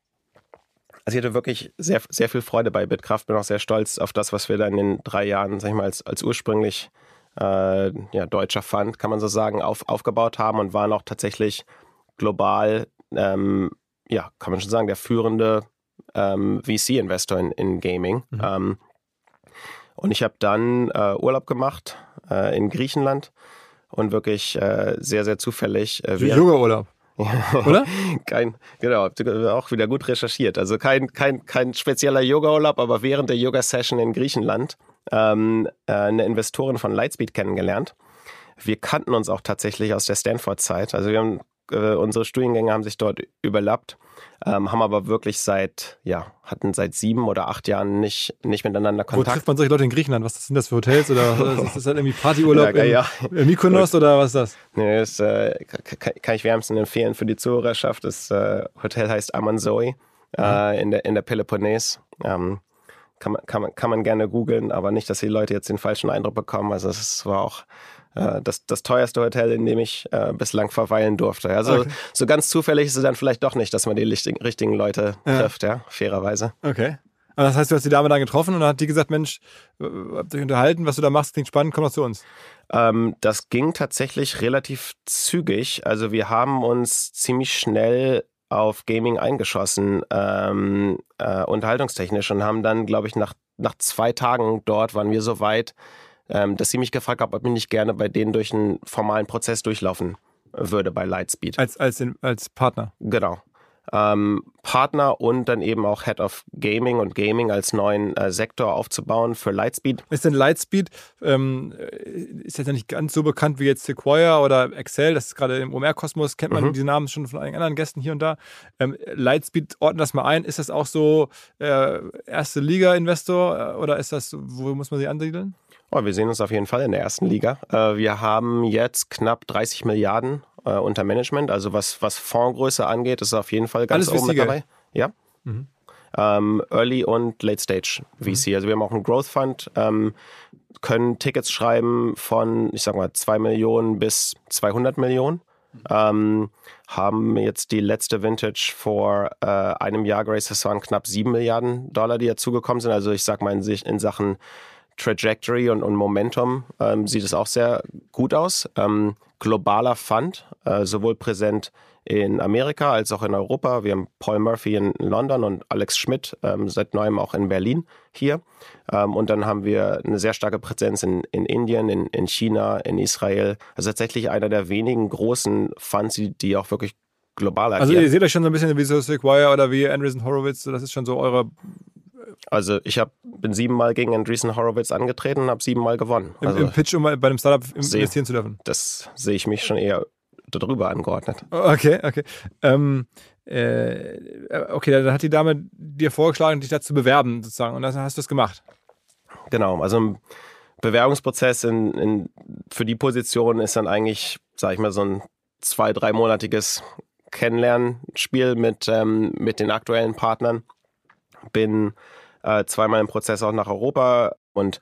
Also ich hatte wirklich sehr, sehr viel Freude bei Bitkraft, bin auch sehr stolz auf das, was wir da in den drei Jahren, sag ich mal, als, als ursprünglich äh, ja, deutscher Fund, kann man so sagen, auf, aufgebaut haben und waren auch tatsächlich global, ähm, ja, kann man schon sagen, der führende ähm, VC-Investor in, in, Gaming. Mhm. Ähm, und ich habe dann äh, Urlaub gemacht äh, in Griechenland und wirklich äh, sehr, sehr zufällig. Äh, Yoga-Urlaub. Oder? kein, genau, auch wieder gut recherchiert. Also kein, kein, kein spezieller Yoga-Urlaub, aber während der Yoga-Session in Griechenland ähm, äh, eine Investorin von Lightspeed kennengelernt. Wir kannten uns auch tatsächlich aus der Stanford-Zeit. Also wir haben, äh, unsere Studiengänge haben sich dort überlappt ähm, haben aber wirklich seit, ja, hatten seit sieben oder acht Jahren nicht, nicht miteinander Kontakt. Wo trifft man solche Leute in Griechenland? Was sind das für Hotels oder ist das halt irgendwie Partyurlaub ja, ja. in Mykonos oder was ist das? Nee, das äh, kann ich wärmsten empfehlen für die Zuhörerschaft. Das äh, Hotel heißt Amanzoe äh, in, der, in der Peloponnes. Ähm, kann man, kann, man, kann man gerne googeln, aber nicht, dass die Leute jetzt den falschen Eindruck bekommen. Also es war auch äh, das, das teuerste Hotel, in dem ich äh, bislang verweilen durfte. Also okay. so ganz zufällig ist es dann vielleicht doch nicht, dass man die richtigen, richtigen Leute ja. trifft, ja, fairerweise. Okay. Aber das heißt, du hast die Dame dann getroffen und dann hat die gesagt, Mensch, äh, habt ihr unterhalten, was du da machst, klingt spannend, komm doch zu uns. Ähm, das ging tatsächlich relativ zügig. Also wir haben uns ziemlich schnell auf Gaming eingeschossen, ähm, äh, unterhaltungstechnisch und haben dann, glaube ich, nach, nach zwei Tagen dort waren wir so weit, ähm, dass sie mich gefragt haben, ob ich nicht gerne bei denen durch einen formalen Prozess durchlaufen würde bei Lightspeed. Als, als, als Partner. Genau ähm, Partner und dann eben auch Head of Gaming und Gaming als neuen äh, Sektor aufzubauen für Lightspeed. Ist denn Lightspeed, ähm, ist jetzt ja nicht ganz so bekannt wie jetzt Sequoia oder Excel, das ist gerade im OMR-Kosmos, kennt man mhm. die Namen schon von einigen anderen Gästen hier und da. Ähm, Lightspeed, ordnet das mal ein, ist das auch so äh, erste Liga-Investor äh, oder ist das, wo muss man sie ansiedeln? Oh, wir sehen uns auf jeden Fall in der ersten Liga. Äh, wir haben jetzt knapp 30 Milliarden äh, unter Management. Also was, was Fondsgröße angeht, ist auf jeden Fall ganz Alles oben mit dabei. Ja. Mhm. Ähm, Early und Late Stage VC. Mhm. Also wir haben auch einen Growth Fund, ähm, können Tickets schreiben von, ich sag mal, 2 Millionen bis 200 Millionen. Mhm. Ähm, haben jetzt die letzte Vintage vor äh, einem Jahr geraced. Das waren knapp 7 Milliarden Dollar, die dazugekommen sind. Also ich sag mal in, in Sachen Trajectory und, und Momentum ähm, sieht es auch sehr gut aus. Ähm, globaler Fund, äh, sowohl präsent in Amerika als auch in Europa. Wir haben Paul Murphy in London und Alex Schmidt ähm, seit neuem auch in Berlin hier. Ähm, und dann haben wir eine sehr starke Präsenz in, in Indien, in, in China, in Israel. Also tatsächlich einer der wenigen großen Funds, die, die auch wirklich global agieren. Also ihr seht euch schon so ein bisschen wie so Sequoia oder wie Andreessen Horowitz, das ist schon so eure also ich hab, bin siebenmal gegen Andreessen Horowitz angetreten und habe siebenmal gewonnen. Im, also Im, Pitch, um bei einem Startup investieren zu dürfen? Das sehe ich mich schon eher darüber angeordnet. Okay, okay. Ähm, äh, okay, dann hat die Dame dir vorgeschlagen, dich dazu bewerben sozusagen und dann hast du es gemacht. Genau, also ein Bewerbungsprozess in, in, für die Position ist dann eigentlich, sag ich mal, so ein zwei-, dreimonatiges Kennenlernspiel mit, ähm, mit den aktuellen Partnern. Bin äh, zweimal im Prozess auch nach Europa und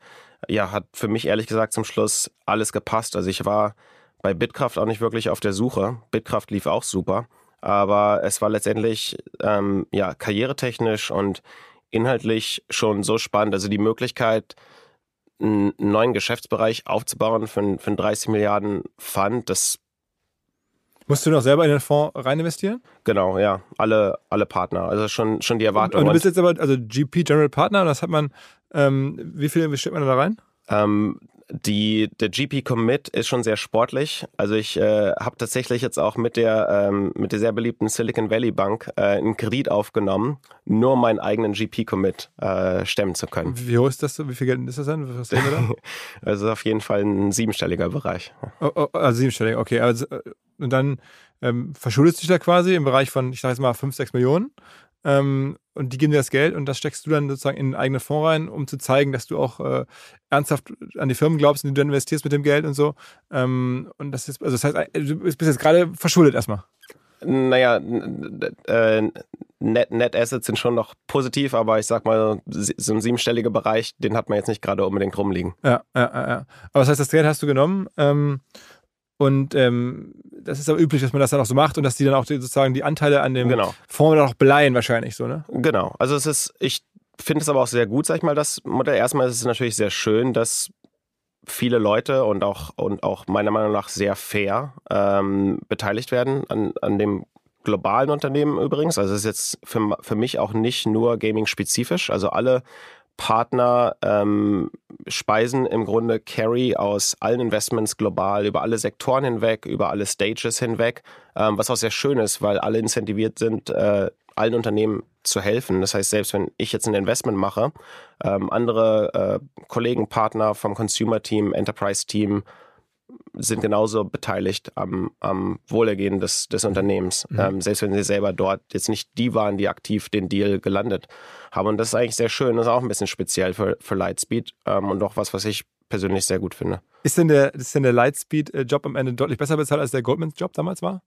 ja, hat für mich ehrlich gesagt zum Schluss alles gepasst. Also ich war bei Bitkraft auch nicht wirklich auf der Suche. Bitkraft lief auch super, aber es war letztendlich ähm, ja karrieretechnisch und inhaltlich schon so spannend. Also die Möglichkeit, einen neuen Geschäftsbereich aufzubauen für, für einen 30 Milliarden Fund, das Musst du noch selber in den Fonds rein investieren? Genau, ja. Alle, alle Partner. Also schon, schon die Erwartung. Und, und du bist jetzt aber, also GP General Partner, das hat man, ähm, wie viel investiert man da rein? Ähm, die, der GP Commit ist schon sehr sportlich. Also ich äh, habe tatsächlich jetzt auch mit der, ähm, mit der sehr beliebten Silicon Valley Bank äh, einen Kredit aufgenommen, nur um meinen eigenen GP Commit äh, stemmen zu können. Wie hoch ist das? Wie viel Geld ist das denn? Was da? also auf jeden Fall ein siebenstelliger Bereich. Oh, oh, also siebenstellig, okay. Also, äh, und dann ähm, verschuldest du dich da quasi im Bereich von, ich sage jetzt mal, 5, 6 Millionen. Ähm, und die geben dir das Geld und das steckst du dann sozusagen in einen eigenen Fonds rein, um zu zeigen, dass du auch äh, ernsthaft an die Firmen glaubst und du investierst mit dem Geld und so. Ähm, und das ist, also das heißt, äh, du bist jetzt gerade verschuldet erstmal. Naja, äh, Net, Net Assets sind schon noch positiv, aber ich sag mal, so ein siebenstelliger Bereich, den hat man jetzt nicht gerade unbedingt rumliegen. Ja, ja, ja. Aber das heißt, das Geld hast du genommen ähm, und ähm, das ist aber üblich, dass man das dann auch so macht und dass die dann auch die, sozusagen die Anteile an dem genau. Fonds dann auch beleihen wahrscheinlich so, ne? Genau. Also es ist, ich finde es aber auch sehr gut, sag ich mal, das Modell. Erstmal ist es natürlich sehr schön, dass viele Leute und auch, und auch meiner Meinung nach sehr fair ähm, beteiligt werden an, an dem globalen Unternehmen übrigens. Also es ist jetzt für, für mich auch nicht nur gaming-spezifisch. Also alle Partner ähm, speisen im Grunde Carry aus allen Investments global, über alle Sektoren hinweg, über alle Stages hinweg, ähm, was auch sehr schön ist, weil alle incentiviert sind, äh, allen Unternehmen zu helfen. Das heißt, selbst wenn ich jetzt ein Investment mache, ähm, andere äh, Kollegen, Partner vom Consumer-Team, Enterprise-Team, sind genauso beteiligt am, am Wohlergehen des, des Unternehmens, mhm. ähm, selbst wenn sie selber dort jetzt nicht die waren, die aktiv den Deal gelandet haben. Und das ist eigentlich sehr schön, das ist auch ein bisschen speziell für, für Lightspeed ähm, und auch was, was ich persönlich sehr gut finde. Ist denn der, ist denn der Lightspeed-Job am Ende deutlich besser bezahlt, als der Goldman-Job damals war?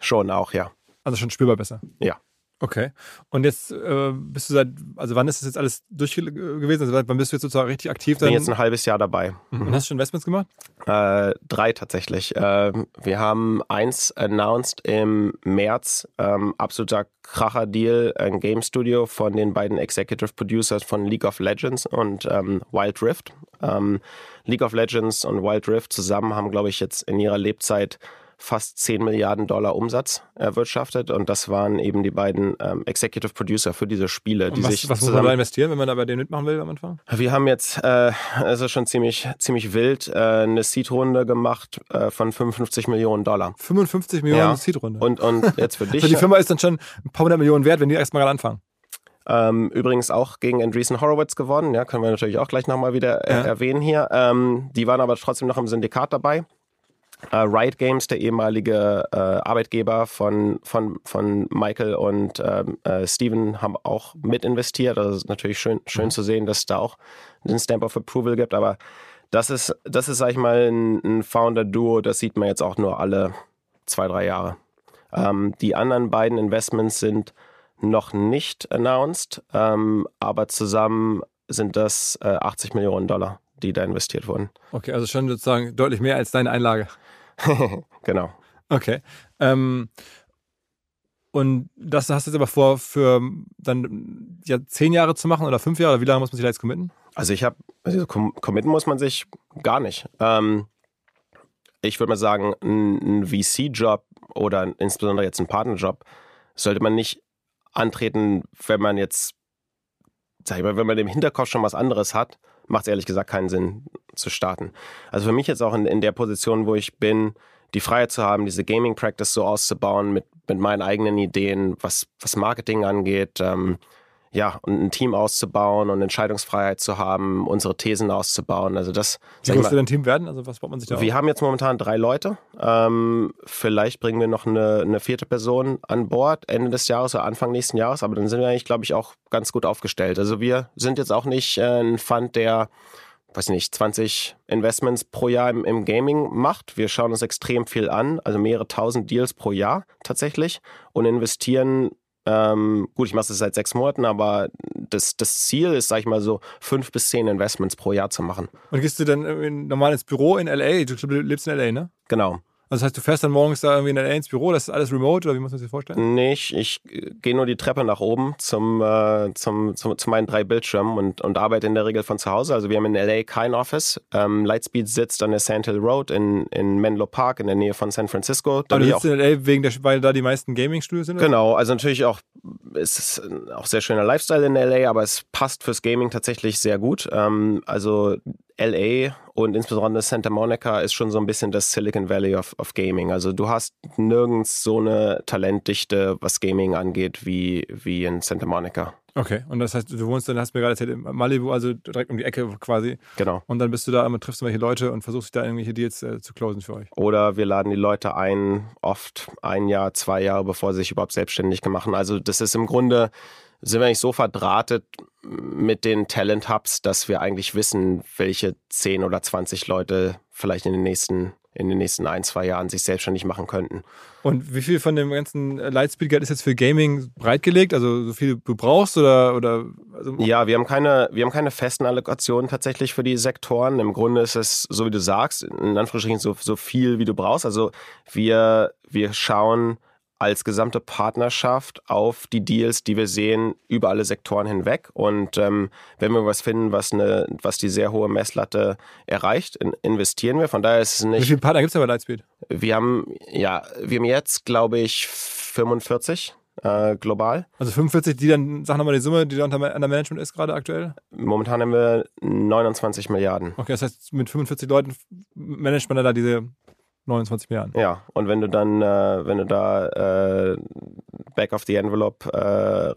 Schon auch, ja. Also schon spürbar besser? Ja. Okay. Und jetzt äh, bist du seit, also wann ist das jetzt alles durch gewesen? Also wann bist du jetzt sozusagen richtig aktiv? Ich bin jetzt ein halbes Jahr dabei. Mhm. Und hast du schon Investments gemacht? Äh, drei tatsächlich. Äh, wir haben eins announced im März. Ähm, absoluter Kracher-Deal, ein Game Studio von den beiden Executive Producers von League of Legends und ähm, Wild Rift. Ähm, League of Legends und Wild Rift zusammen haben, glaube ich, jetzt in ihrer Lebzeit fast 10 Milliarden Dollar Umsatz erwirtschaftet und das waren eben die beiden ähm, Executive Producer für diese Spiele. Die was, sich was muss man da investieren, wenn man da bei denen mitmachen will am Anfang? Wir haben jetzt, äh, also schon ziemlich, ziemlich wild, äh, eine Seed-Runde gemacht äh, von 55 Millionen Dollar. 55 Millionen Ja. Seed-Runde. Und, und jetzt für dich. Also die Firma ist dann schon ein paar hundert Millionen wert, wenn die erstmal gerade anfangen. Ähm, übrigens auch gegen Andreessen Horowitz gewonnen, ja, können wir natürlich auch gleich nochmal wieder äh, Ja. erwähnen hier. Ähm, die waren aber trotzdem noch im Syndikat dabei. Äh, Riot Games, der ehemalige äh, Arbeitgeber von, von, von Michael und ähm, äh, Steven, haben auch mit investiert. Also es ist natürlich schön, schön zu sehen, dass es da auch den Stamp of Approval gibt. Aber das ist, das ist, sag ich mal, ein, ein Founder-Duo, das sieht man jetzt auch nur alle zwei, drei Jahre. Ähm, die anderen beiden Investments sind noch nicht announced, ähm, aber zusammen sind das äh, 80 Millionen Dollar, die da investiert wurden. Okay, also schon sozusagen deutlich mehr als deine Einlage. genau. Okay. Ähm, und das hast du jetzt aber vor, für dann ja, zehn Jahre zu machen oder fünf Jahre? Oder wie lange muss man sich da jetzt committen? Also ich habe, also com committen muss man sich gar nicht. Ähm, ich würde mal sagen, ein, ein VC-Job oder insbesondere jetzt ein Partnerjob sollte man nicht antreten, wenn man jetzt, sag ich mal, wenn man im Hinterkopf schon was anderes hat, macht es ehrlich gesagt keinen Sinn zu starten. Also für mich jetzt auch in, in der Position, wo ich bin, die Freiheit zu haben, diese Gaming Practice so auszubauen mit, mit meinen eigenen Ideen, was, was Marketing angeht, ähm, ja, und ein Team auszubauen und Entscheidungsfreiheit zu haben, unsere Thesen auszubauen. Also das, Wie groß wird dein Team werden? Also was baut man sich da wir auf? haben jetzt momentan drei Leute. Ähm, vielleicht bringen wir noch eine, eine vierte Person an Bord Ende des Jahres oder Anfang nächsten Jahres, aber dann sind wir eigentlich, glaube ich, auch ganz gut aufgestellt. Also wir sind jetzt auch nicht äh, ein Fund, der, weiß nicht, 20 Investments pro Jahr im, im Gaming macht. Wir schauen uns extrem viel an, also mehrere tausend Deals pro Jahr tatsächlich und investieren ähm, gut, ich mache das seit sechs Monaten, aber das, das Ziel ist, sag ich mal so, fünf bis zehn Investments pro Jahr zu machen. Und gehst du dann irgendwie normal ins Büro in L.A.? Du lebst in L.A., ne? Genau. Also das heißt, du fährst dann morgens da irgendwie in L.A. ins Büro, das ist alles remote oder wie muss man sich das vorstellen? nicht. Ich äh, gehe nur die Treppe nach oben zum, äh, zum, zum, zu meinen drei Bildschirmen und, und arbeite in der Regel von zu Hause. Also wir haben in LA kein Office. Ähm, Lightspeed sitzt an der Sand Hill Road in, in Menlo Park in der Nähe von San Francisco. Da Aber du sitzt in L.A. wegen der, weil da die meisten Gaming-Studios sind? oder? Genau, also natürlich auch, es ist auch sehr schöner Lifestyle in LA, aber es passt fürs Gaming tatsächlich sehr gut. Ähm, also LA und insbesondere Santa Monica ist schon so ein bisschen das Silicon Valley of, of Gaming. Also du hast nirgends so eine Talentdichte, was Gaming angeht, wie, wie in Santa Monica. Okay, und das heißt, du wohnst dann, hast mir gerade erzählt, in Malibu, also direkt um die Ecke quasi. Genau. Und dann bist du da und triffst du welche Leute und versuchst dich da irgendwelche Deals äh, zu closen für euch. Oder wir laden die Leute ein, oft ein Jahr, zwei Jahre, bevor sie sich überhaupt selbstständig machen. Also das ist im Grunde, sind wir nicht so verdrahtet mit den Talent Hubs, dass wir eigentlich wissen, welche 10 oder 20 Leute vielleicht in den nächsten, in den nächsten ein, zwei Jahren sich selbstständig machen könnten. Und wie viel von dem ganzen Lightspeed-Geld ist jetzt für Gaming breitgelegt? Also so viel du brauchst oder, oder also, Ja, wir haben keine, wir haben keine festen Allokationen tatsächlich für die Sektoren. Im Grunde ist es, so wie du sagst, in Anführungsstrichen so, so viel, wie du brauchst. Also wir, wir schauen als gesamte Partnerschaft auf die Deals, die wir sehen, über alle Sektoren hinweg. Und ähm, wenn wir was finden, was, eine, was die sehr hohe Messlatte erreicht, in, investieren wir. Von daher ist es wie nicht. viele Partner gibt es denn bei Lightspeed? Wir haben, ja, wir haben jetzt, glaube ich, 45 äh, global. Also 45, die dann, sag nochmal die Summe, die da unter under Management ist gerade aktuell? Momentan haben wir 29 Milliarden. Okay, das heißt, mit 45 Leuten managt man da diese 29 Milliarden. Ja, und wenn du dann, äh, wenn du da äh, Back of the Envelope äh,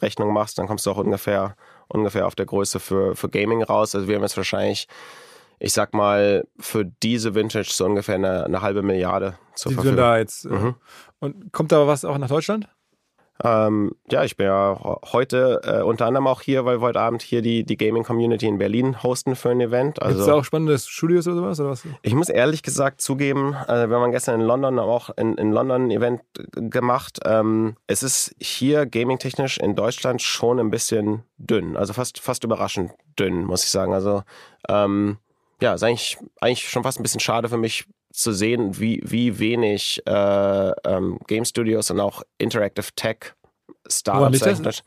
Rechnung machst, dann kommst du auch ungefähr, ungefähr auf der Größe für, für Gaming raus. Also wir haben jetzt wahrscheinlich, ich sag mal, für diese Vintage so ungefähr eine, eine halbe Milliarde zur Die sind Verfügung. da jetzt. äh, Mhm. Und kommt da was auch nach Deutschland? Ähm, ja, ich bin ja heute äh, unter anderem auch hier, weil wir heute Abend hier die, die Gaming Community in Berlin hosten für ein Event. Gibt es Also auch spannende Studios oder sowas? Oder was? Ich muss ehrlich gesagt zugeben, äh, wir haben gestern in London auch in, in London ein Event gemacht. Ähm, es ist hier gaming-technisch in Deutschland schon ein bisschen dünn, also fast, fast überraschend dünn, muss ich sagen. Also ähm, ja, ist eigentlich, eigentlich schon fast ein bisschen schade für mich zu sehen, wie, wie wenig äh, ähm, Game Studios und auch Interactive Tech Startups eigentlich-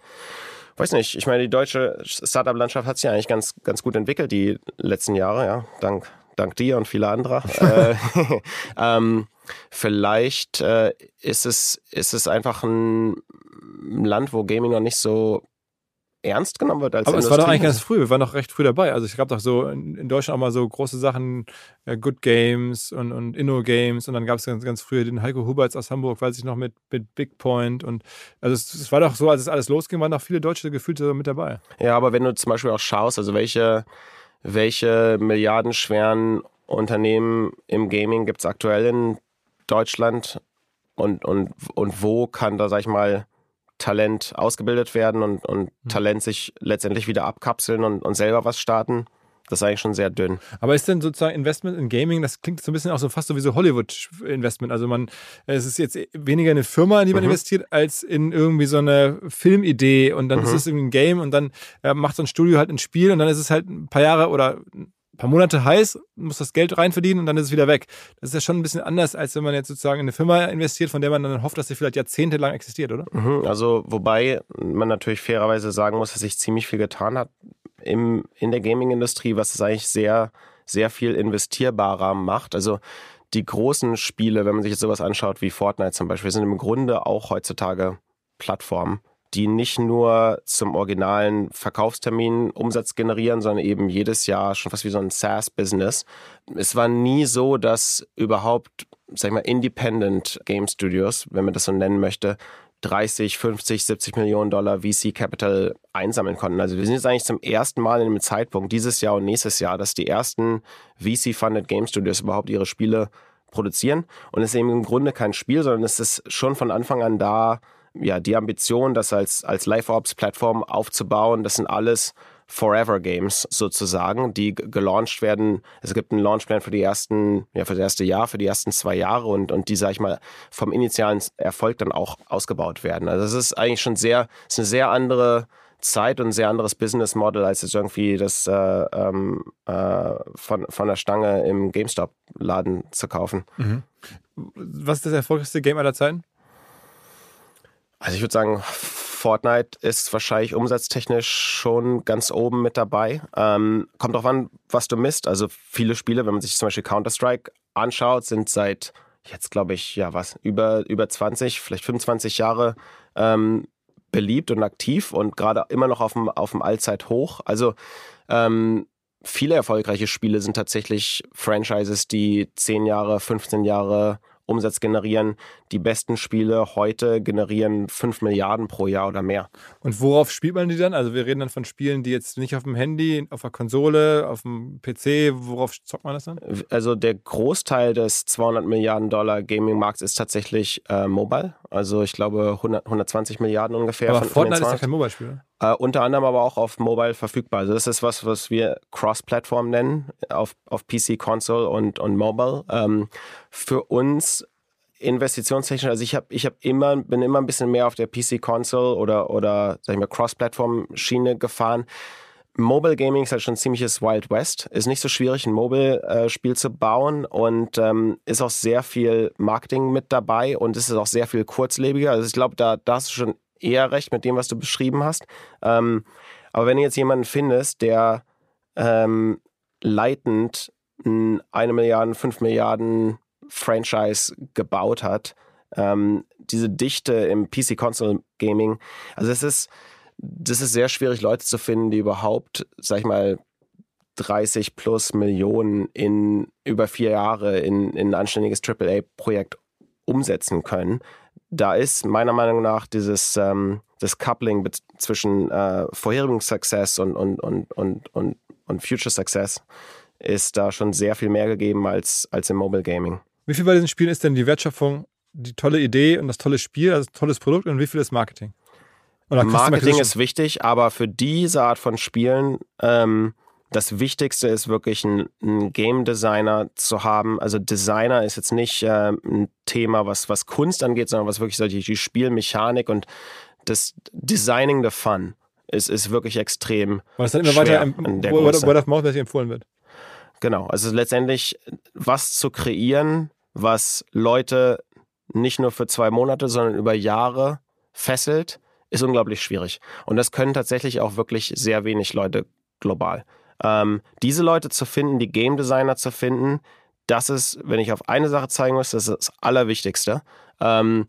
Weiß nicht, ich meine, die deutsche Startup-Landschaft hat sich ja eigentlich ganz, ganz gut entwickelt die letzten Jahre, ja, dank, dank dir und vieler anderer. äh, ähm, Vielleicht äh, ist, es, ist es einfach ein Land, wo Gaming noch nicht so ernst genommen wird als Aber es war doch eigentlich ganz früh, wir waren doch recht früh dabei. Also es gab doch so in, Deutschland auch mal so große Sachen, äh, Good Games und, und Inno Games. Und dann gab es ganz, ganz früh den Heiko Huberts aus Hamburg, weiß ich noch, mit, mit Big Point. Und also es, es war doch so, als es alles losging, waren noch viele Deutsche gefühlt so mit dabei. Ja, aber wenn du zum Beispiel auch schaust, also welche, welche milliardenschweren Unternehmen im Gaming gibt es aktuell in Deutschland? Und, und, und wo kann da, sag ich mal, Talent ausgebildet werden und, und Mhm. Talent sich letztendlich wieder abkapseln und, und selber was starten? Das ist eigentlich schon sehr dünn. Aber ist denn sozusagen Investment in Gaming, das klingt so ein bisschen auch so fast so wie so Hollywood-Investment. Also man, es ist jetzt weniger eine Firma, in die man Mhm. investiert, als in irgendwie so eine Filmidee und dann ist Mhm. es irgendwie ein Game und dann äh, macht so ein Studio halt ein Spiel und dann ist es halt ein paar Jahre oder paar Monate heiß, muss das Geld rein verdienen und dann ist es wieder weg. Das ist ja schon ein bisschen anders, als wenn man jetzt sozusagen in eine Firma investiert, von der man dann hofft, dass sie vielleicht jahrzehntelang existiert, oder? Mhm, Also, wobei man natürlich fairerweise sagen muss, dass sich ziemlich viel getan hat im, in der Gaming-Industrie, was es eigentlich sehr, sehr viel investierbarer macht. Also, die großen Spiele, wenn man sich jetzt sowas anschaut wie Fortnite zum Beispiel, sind im Grunde auch heutzutage Plattformen, die nicht nur zum originalen Verkaufstermin Umsatz generieren, sondern eben jedes Jahr schon fast wie so ein SaaS-Business. Es war nie so, dass überhaupt, sag ich mal, Independent Game Studios, wenn man das so nennen möchte, 30, 50, 70 Millionen Dollar VC Capital einsammeln konnten. Also wir sind jetzt eigentlich zum ersten Mal in einem Zeitpunkt dieses Jahr und nächstes Jahr, dass die ersten VC-funded Game Studios überhaupt ihre Spiele produzieren. Und es ist eben im Grunde kein Spiel, sondern es ist schon von Anfang an da, ja, die Ambition, das als, als Live-Ops-Plattform aufzubauen. Das sind alles Forever Games sozusagen, die gelauncht werden. Es gibt einen Launchplan für die ersten, ja, für das erste Jahr, für die ersten zwei Jahre und, und die, sag ich mal, vom initialen Erfolg dann auch ausgebaut werden. Also es ist eigentlich schon sehr, ist eine sehr andere Zeit und ein sehr anderes Business Model, als jetzt irgendwie das äh, ähm, äh, von, von der Stange im GameStop-Laden zu kaufen. Was ist das erfolgreichste Game aller Zeiten? Also ich würde sagen, Fortnite ist wahrscheinlich umsatztechnisch schon ganz oben mit dabei. Ähm, kommt drauf an, was du misst. Also viele Spiele, wenn man sich zum Beispiel Counter-Strike anschaut, sind seit jetzt, glaube ich, ja was, über, über 20, vielleicht 25 Jahre ähm, beliebt und aktiv und gerade immer noch auf dem, auf dem Allzeithoch. Also ähm, viele erfolgreiche Spiele sind tatsächlich Franchises, die 10 Jahre, 15 Jahre Umsatz generieren. Die besten Spiele heute generieren 5 Milliarden pro Jahr oder mehr. Und worauf spielt man die dann? Also wir reden dann von Spielen, die jetzt nicht auf dem Handy, auf der Konsole, auf dem PC, worauf zockt man das dann? Also der Großteil des 200 Milliarden Dollar Gaming-Markts ist tatsächlich äh, Mobile. Also ich glaube 100, 120 Milliarden ungefähr. Aber von, Fortnite von ist ja kein Mobile-Spiel. Äh, unter anderem aber auch auf Mobile verfügbar. Also das ist was, was wir Cross-Plattform nennen, auf, auf PC, Console und, und Mobile. Ähm, für uns investitionstechnisch, also ich habe ich hab immer, bin immer ein bisschen mehr auf der PC-Console oder, oder sag ich mal, Cross-Plattform-Schiene gefahren. Mobile Gaming ist halt schon ein ziemliches Wild West. Ist nicht so schwierig, ein Mobile-Spiel zu bauen und ähm, ist auch sehr viel Marketing mit dabei und es ist auch sehr viel kurzlebiger. Also ich glaube, da, da hast du schon eher recht mit dem, was du beschrieben hast. Ähm, aber wenn du jetzt jemanden findest, der ähm, leitend ein eine Milliarden, fünf Milliarden Franchise gebaut hat, ähm, diese Dichte im PC-Console-Gaming, also es ist, das ist sehr schwierig, Leute zu finden, die überhaupt, sag ich mal, 30 plus Millionen in über vier Jahre in, in ein anständiges AAA-Projekt umsetzen können. Da ist meiner Meinung nach dieses ähm, das Coupling zwischen äh, vorherigem Success und, und, und, und, und, und Future Success ist da schon sehr viel mehr gegeben als, als im Mobile Gaming. Wie viel bei diesen Spielen ist denn die Wertschöpfung, die tolle Idee und das tolle Spiel, also das tolles Produkt und wie viel ist Marketing? Marketing ist wichtig, aber für diese Art von Spielen ähm, das Wichtigste ist wirklich ein, ein Game Designer zu haben. Also Designer ist jetzt nicht äh, ein Thema, was, was Kunst angeht, sondern was wirklich so die, die Spielmechanik und das Designing the Fun ist, ist wirklich extrem. Weil es dann immer weiter im, Word. Word of Mouth mäßig empfohlen wird. Genau, also letztendlich was zu kreieren, was Leute nicht nur für zwei Monate, sondern über Jahre fesselt, ist unglaublich schwierig. Und das können tatsächlich auch wirklich sehr wenig Leute global. Ähm, diese Leute zu finden, die Game Designer zu finden, das ist, wenn ich auf eine Sache zeigen muss, das ist das Allerwichtigste. Ähm,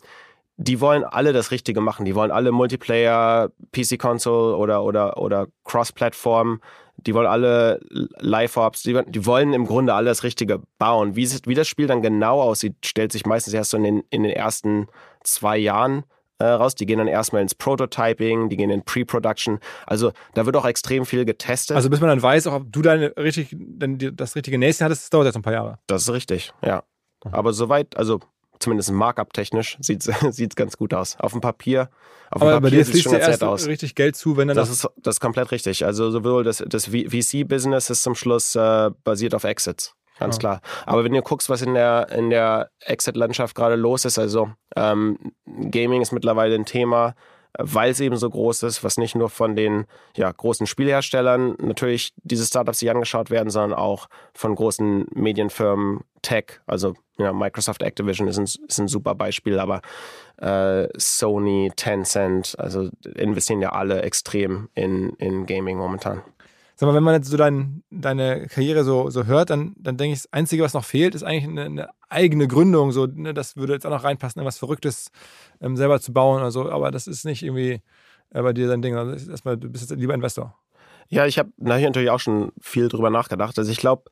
die wollen alle das Richtige machen. Die wollen alle Multiplayer, PC-Console oder, oder, oder Cross-Plattform. Die wollen alle Live-Ops. Die, die, wollen im Grunde alle das Richtige bauen. Wie, wie das Spiel dann genau aussieht, stellt sich meistens erst so in den, in den ersten zwei Jahren äh, raus. Die gehen dann erstmal ins Prototyping, die gehen in Pre-Production. Also da wird auch extrem viel getestet. Also bis man dann weiß, ob du deine richtig, das richtige Näschen hattest, das dauert jetzt ein paar Jahre. Das ist richtig, ja. Mhm. Aber soweit, also zumindest Markup-technisch, sieht es ganz gut aus. Auf dem Papier, auf Aber dem Papier sieht es schon nett aus. richtig Geld zu, wenn dann das ist Das ist komplett richtig. Also sowohl das, das VC-Business ist zum Schluss äh, basiert auf Exits. Ganz ja. klar. Aber wenn du guckst, was in der, in der Exit-Landschaft gerade los ist, also ähm, Gaming ist mittlerweile ein Thema, weil es eben so groß ist, was nicht nur von den ja, großen Spielherstellern natürlich diese Startups sich angeschaut werden, sondern auch von großen Medienfirmen, Tech, also ja, Microsoft Activision ist ein, ist ein super Beispiel, aber äh, Sony, Tencent, also investieren ja alle extrem in, in Gaming momentan. Sag mal, wenn man jetzt so dein, deine Karriere so, so hört, dann, dann denke ich, das Einzige, was noch fehlt, ist eigentlich eine, eine eigene Gründung. So, ne, das würde jetzt auch noch reinpassen, was Verrücktes ähm, selber zu bauen oder so. Aber das ist nicht irgendwie äh, bei dir dein Ding. Also erstmal, du bist jetzt lieber Investor. Ja, ich habe natürlich auch schon viel drüber nachgedacht. Also ich glaube,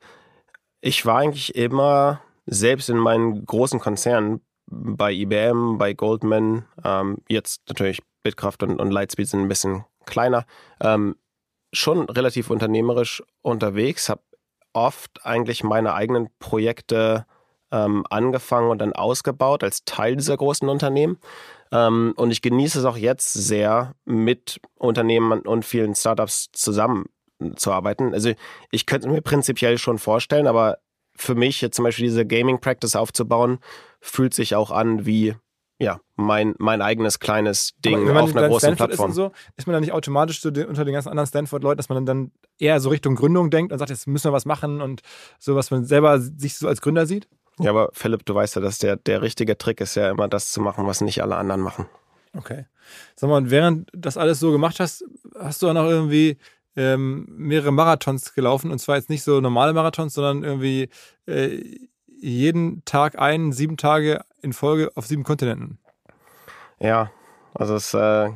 ich war eigentlich immer, selbst in meinen großen Konzernen, bei IBM, bei Goldman, ähm, jetzt natürlich Bitkraft und, und Lightspeed sind ein bisschen kleiner, ähm, schon relativ unternehmerisch unterwegs, habe oft eigentlich meine eigenen Projekte ähm, angefangen und dann ausgebaut als Teil dieser großen Unternehmen. Ähm, und ich genieße es auch jetzt sehr, mit Unternehmen und vielen Startups zusammenzuarbeiten. Also ich könnte mir prinzipiell schon vorstellen, aber für mich jetzt zum Beispiel diese Gaming Practice aufzubauen, fühlt sich auch an wie mein, mein eigenes kleines Ding auf einer großen Stanford Plattform. Ist, so, ist man dann nicht automatisch so unter den ganzen anderen Stanford-Leuten, dass man dann eher so Richtung Gründung denkt und sagt, jetzt müssen wir was machen und so, was man selber sich so als Gründer sieht? Ja, aber Philipp, du weißt ja, dass der, der richtige Trick ist ja immer das zu machen, was nicht alle anderen machen. Okay. Sag mal, und während das alles so gemacht hast, hast du auch noch irgendwie ähm, mehrere Marathons gelaufen und zwar jetzt nicht so normale Marathons, sondern irgendwie äh, jeden Tag ein, sieben Tage in Folge auf sieben Kontinenten. Ja, also es äh,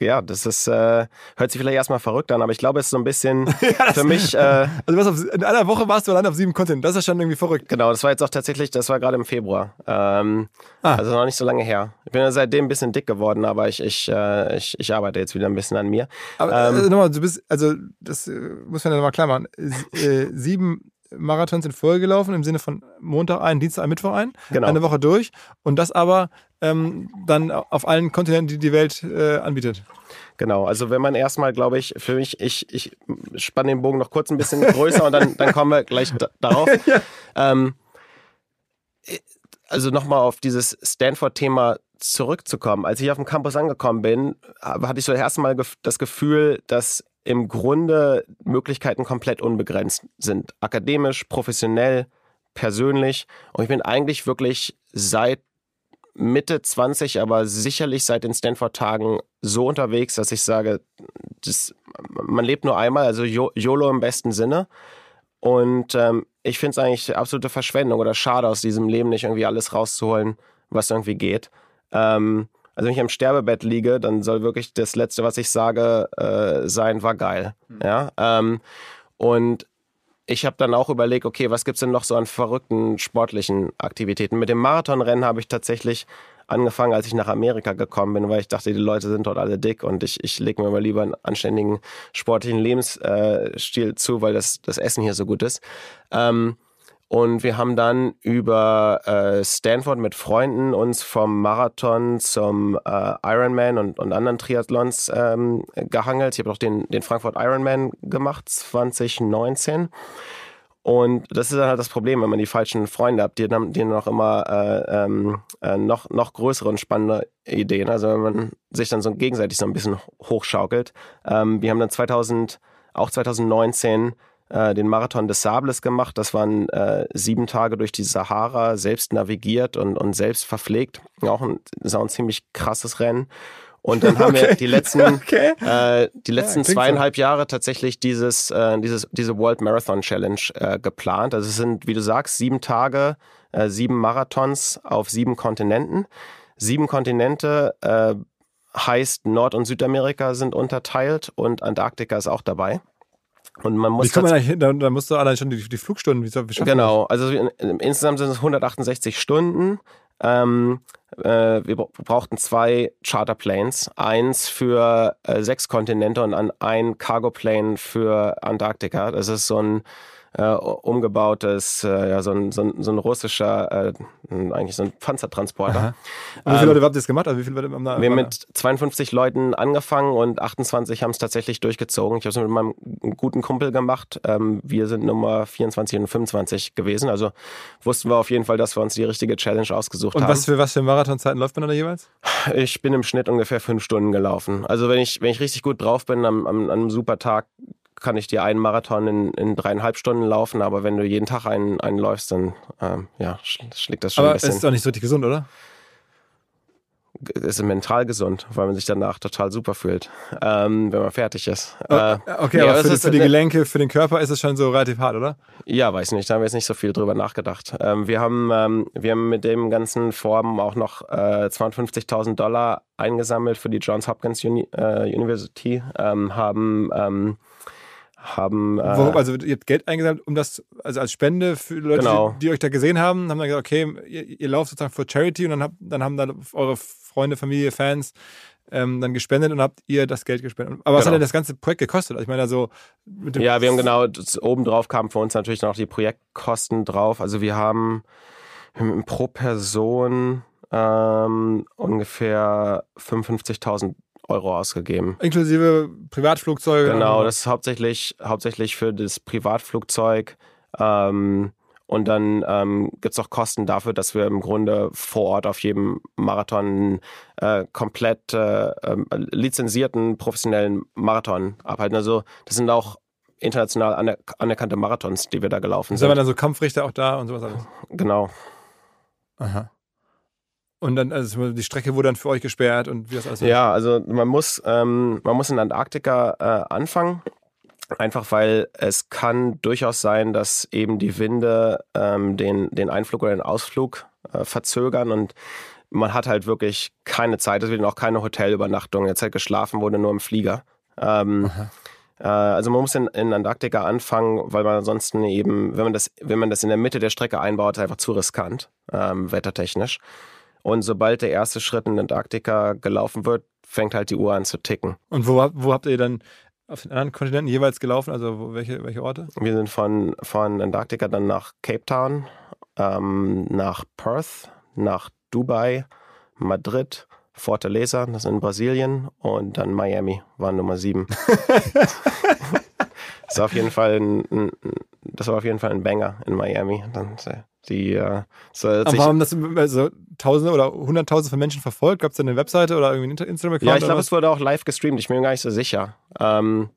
ja, das ist, äh, hört sich vielleicht erstmal verrückt an, aber ich glaube, es ist so ein bisschen ja, für mich. Äh, also auf, in einer Woche warst du allein auf sieben Kontinenten, das ist schon irgendwie verrückt. Genau, das war jetzt auch tatsächlich, das war gerade im Februar. Ähm, ah. Also noch nicht so lange her. Ich bin ja seitdem ein bisschen dick geworden, aber ich, ich, äh, ich, ich arbeite jetzt wieder ein bisschen an mir. Aber ähm, also nochmal, du bist, also das äh, muss man ja nochmal klar machen. Äh, sieben Marathons in Folge gelaufen, im Sinne von Montag ein, Dienstag ein, Mittwoch ein, genau. eine Woche durch und das aber ähm, dann auf allen Kontinenten, die die Welt äh, anbietet. Genau, also wenn man erstmal, glaube ich, für mich, ich, ich spanne den Bogen noch kurz ein bisschen größer und dann, dann kommen wir gleich darauf. ja. ähm, also nochmal auf dieses Stanford-Thema zurückzukommen. Als ich auf dem Campus angekommen bin, hatte ich so das erste Mal das Gefühl, dass im Grunde Möglichkeiten komplett unbegrenzt sind. Akademisch, professionell, persönlich. Und ich bin eigentlich wirklich seit Mitte 20, aber sicherlich seit den Stanford-Tagen so unterwegs, dass ich sage, das, man lebt nur einmal, also YOLO im besten Sinne. Und ähm, ich finde es eigentlich absolute Verschwendung oder schade, aus diesem Leben nicht irgendwie alles rauszuholen, was irgendwie geht. Ähm, also wenn ich am Sterbebett liege, dann soll wirklich das Letzte, was ich sage, äh, sein, war geil. Mhm. Ja. Ähm, und ich habe dann auch überlegt, okay, was gibt's denn noch so an verrückten sportlichen Aktivitäten? Mit dem Marathonrennen habe ich tatsächlich angefangen, als ich nach Amerika gekommen bin, weil ich dachte, die Leute sind dort alle dick und ich, ich lege mir mal lieber einen anständigen sportlichen Lebensstil zu, weil das, das Essen hier so gut ist. Ähm, und wir haben dann über äh, Stanford mit Freunden uns vom Marathon zum äh, Ironman und, und anderen Triathlons ähm, gehangelt. Ich habe auch den, den Frankfurt Ironman gemacht, 2019. Und das ist dann halt das Problem, wenn man die falschen Freunde hat, die haben die noch immer äh, ähm, äh, noch, noch größere und spannende Ideen. Also wenn man sich dann so gegenseitig so ein bisschen hochschaukelt. Ähm, wir haben dann 2000, auch 2019 äh, den Marathon des Sables gemacht. Das waren äh, sieben Tage durch die Sahara, selbst navigiert und, und selbst verpflegt. Auch ein, auch ein ziemlich krasses Rennen. Und dann haben Okay. wir die letzten, Okay. äh, die letzten so. zweieinhalb Jahre tatsächlich dieses, äh, dieses, diese World Marathon Challenge äh, geplant. Also es sind, wie du sagst, sieben Tage, äh, sieben Marathons auf sieben Kontinenten. Sieben Kontinente äh, heißt Nord- und Südamerika sind unterteilt und Antarktika ist auch dabei. Und man muss Wie kommt man eigentlich hin? Da, da musst du allein schon die, die Flugstunden, wie Genau, also in, insgesamt sind es 168 Stunden. Ähm, äh, wir bra- brauchten zwei Charterplanes, eins für äh, sechs Kontinente und an ein Cargo-Plane für Antarktika. Das ist so ein äh, umgebautes, äh, ja, so ein, so ein, so ein russister, äh, eigentlich so ein Panzertransporter. Aha. Und wie viele Leute habt ihr das gemacht? Also wie viele Leute haben da? Ähm, Wir haben mit 52 Leuten angefangen und 28 haben es tatsächlich durchgezogen. Ich habe es mit meinem guten Kumpel gemacht. Ähm, wir sind Nummer 24 und 25 gewesen. Also wussten wir auf jeden Fall, dass wir uns die richtige Challenge ausgesucht und haben. was für, was für Marathonzeiten läuft man da jeweils? Ich bin im Schnitt ungefähr fünf Stunden gelaufen. Also wenn ich, wenn ich richtig gut drauf bin, am, am, an einem super Tag kann ich dir einen Marathon in, in dreieinhalb Stunden laufen, aber wenn du jeden Tag einen, einen läufst, dann ähm, ja, sch- schlägt das schon Aber ein es bisschen. ist doch nicht so richtig gesund, oder? Es ist mental gesund, weil man sich danach total super fühlt, ähm, wenn man fertig ist. Oh, Äh, okay, nee, aber aber für, ist für die Gelenke, für den Körper ist es schon so relativ hart, oder? Ja, weiß nicht, da haben wir jetzt nicht so viel drüber nachgedacht. Ähm, wir, haben, ähm, wir haben mit dem ganzen Vorhaben auch noch äh, 250.000 Dollar eingesammelt für die Johns Hopkins Uni äh, University, ähm, haben, ähm, haben äh, also ihr habt Geld eingesammelt, um das, also als Spende für Leute, Genau. die, die euch da gesehen haben, haben dann gesagt, okay, ihr, ihr lauft sozusagen für Charity und dann, habt, dann haben dann eure Freunde, Familie, Fans ähm, dann gespendet und habt ihr das Geld gespendet. Aber was Genau. hat denn das ganze Projekt gekostet? Also ich meine, also Ja, wir haben genau, obendrauf kamen für uns natürlich noch die Projektkosten drauf. Also wir haben, wir haben pro Person ähm, ungefähr 55.000 Euro ausgegeben. inklusive Privatflugzeuge. Genau, das ist hauptsächlich, hauptsächlich für das Privatflugzeug. Ähm, und dann ähm, gibt es auch Kosten dafür, dass wir im Grunde vor Ort auf jedem Marathon äh, komplett äh, ähm, lizenzierten professionellen Marathon abhalten. Also das sind auch international aner anerkannte Marathons, die wir da gelaufen aber sind. dann so Kampfrichter auch da und sowas alles. Genau. Aha. Und dann, also die Strecke wurde dann für euch gesperrt und wie das alles Ja, also man muss, ähm, man muss in Antarktika äh, anfangen. Einfach weil es kann durchaus sein, dass eben die Winde ähm, den, den Einflug oder den Ausflug äh, verzögern und man hat halt wirklich keine Zeit. Es wird auch keine Hotelübernachtung. Jetzt halt geschlafen wurde nur im Flieger. Ähm, äh, also man muss in, in Antarktika anfangen, weil man ansonsten eben, wenn man das, wenn man das in der Mitte der Strecke einbaut, ist einfach zu riskant, ähm, wettertechnisch. Und sobald der erste Schritt in Antarktika gelaufen wird, fängt halt die Uhr an zu ticken. Und wo, habt- wo habt ihr dann auf den anderen Kontinenten jeweils gelaufen? Also wo, welche, welche Orte? Wir sind von, von Antarktika dann nach Cape Town, ähm, nach Perth, nach Dubai, Madrid, Fortaleza, das ist in Brasilien und dann Miami war Nummer sieben. das war auf jeden Fall ein, ein, das war auf jeden Fall ein Banger in Miami. Dann, äh, die, äh, so, Aber haben das also Tausende oder Hunderttausende von Menschen verfolgt? Gab es da eine Webseite oder irgendwie einen Instagram-Account? ja, ich glaube, es wurde auch live gestreamt. Ich bin mir gar nicht so sicher. Ähm,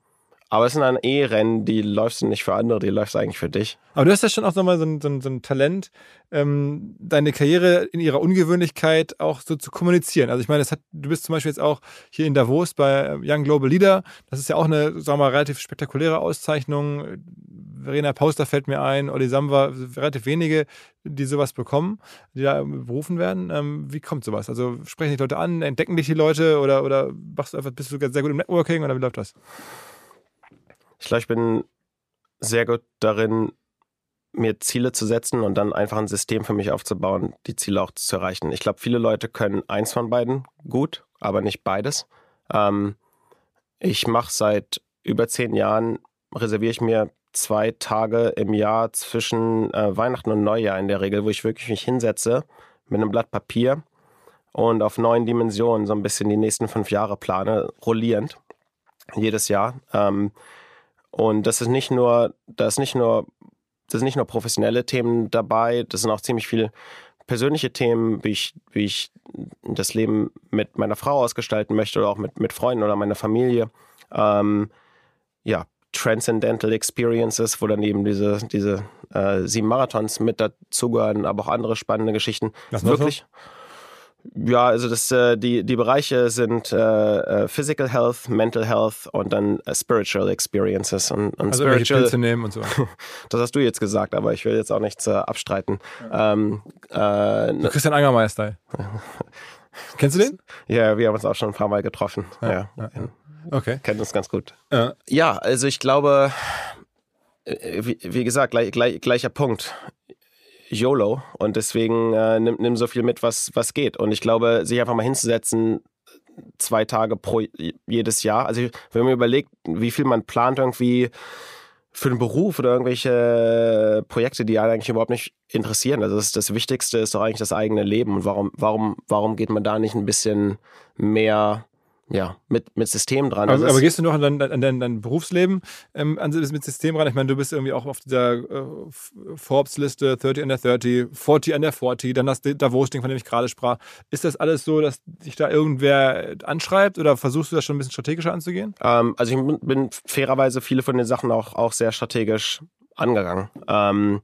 aber es sind dann eh Rennen, die läufst du nicht für andere, die läufst du eigentlich für dich. Aber du hast ja schon auch nochmal so ein, so, ein, so ein Talent, ähm, deine Karriere in ihrer Ungewöhnlichkeit auch so zu kommunizieren. Also ich meine, hat, du bist zum Beispiel jetzt auch hier in Davos bei Young Global Leader. Das ist ja auch eine, sagen wir mal, relativ spektakuläre Auszeichnung. Verena Pauster fällt mir ein, Olli Samba, relativ wenige, die sowas bekommen, die da berufen werden. Ähm, wie kommt sowas? Also sprechen die Leute an, entdecken dich die Leute oder, oder machst du einfach, bist du sehr gut im Networking oder wie läuft das? Ich glaube, ich bin sehr gut darin, mir Ziele zu setzen und dann einfach ein System für mich aufzubauen, die Ziele auch zu erreichen. Ich glaube, viele Leute können eins von beiden gut, aber nicht beides. Ähm, ich mache seit über zehn Jahren, reserviere ich mir zwei Tage im Jahr zwischen äh, Weihnachten und Neujahr in der Regel, wo ich wirklich mich hinsetze mit einem Blatt Papier und auf neun Dimensionen so ein bisschen die nächsten fünf Jahre plane, rollierend, jedes Jahr. Ähm, und das ist nicht nur, das ist nicht nur, das sind nicht nur professionelle Themen dabei, das sind auch ziemlich viele persönliche Themen, wie ich, wie ich das Leben mit meiner Frau ausgestalten möchte oder auch mit, mit Freunden oder meiner Familie. Ähm, ja, Transcendental Experiences, wo dann eben diese, diese äh, sieben Marathons mit dazugehören, aber auch andere spannende Geschichten. Was noch so? Ja, also das, äh, die, die Bereiche sind äh, äh Physical Health, Mental Health und dann äh, Spiritual Experiences. Und, und also Spiritual, Pilze nehmen und so. das hast du jetzt gesagt, aber ich will jetzt auch nichts äh, abstreiten. Ja. Ähm, äh, Christian Angermeier-Style. Kennst du den? Ja, wir haben uns auch schon ein paar Mal getroffen. Ja, ja. Okay. Kennt uns ganz gut. Ja, also ich glaube, wie, wie gesagt, gleich, gleich, gleicher Punkt. YOLO und deswegen äh, nimm, nimm so viel mit, was, was geht. Und ich glaube, sich einfach mal hinzusetzen, zwei Tage pro jedes Jahr. Also wenn man überlegt, wie viel man plant irgendwie für einen Beruf oder irgendwelche Projekte, die einen eigentlich überhaupt nicht interessieren. Also das, das Wichtigste ist doch eigentlich das eigene Leben. Und warum, warum, warum geht man da nicht ein bisschen mehr ja, mit, mit System dran. Aber, aber gehst du noch an dein, an dein, dein Berufsleben ähm, an, mit System ran? Ich meine, du bist irgendwie auch auf dieser äh, Forbes-Liste 30 under 30, 40 under 40, dann das Davos-Ding, von dem ich gerade sprach. Ist das alles so, dass dich da irgendwer anschreibt oder versuchst du das schon ein bisschen strategischer anzugehen? Ähm, also ich bin fairerweise viele von den Sachen auch, auch sehr strategisch angegangen. Ähm,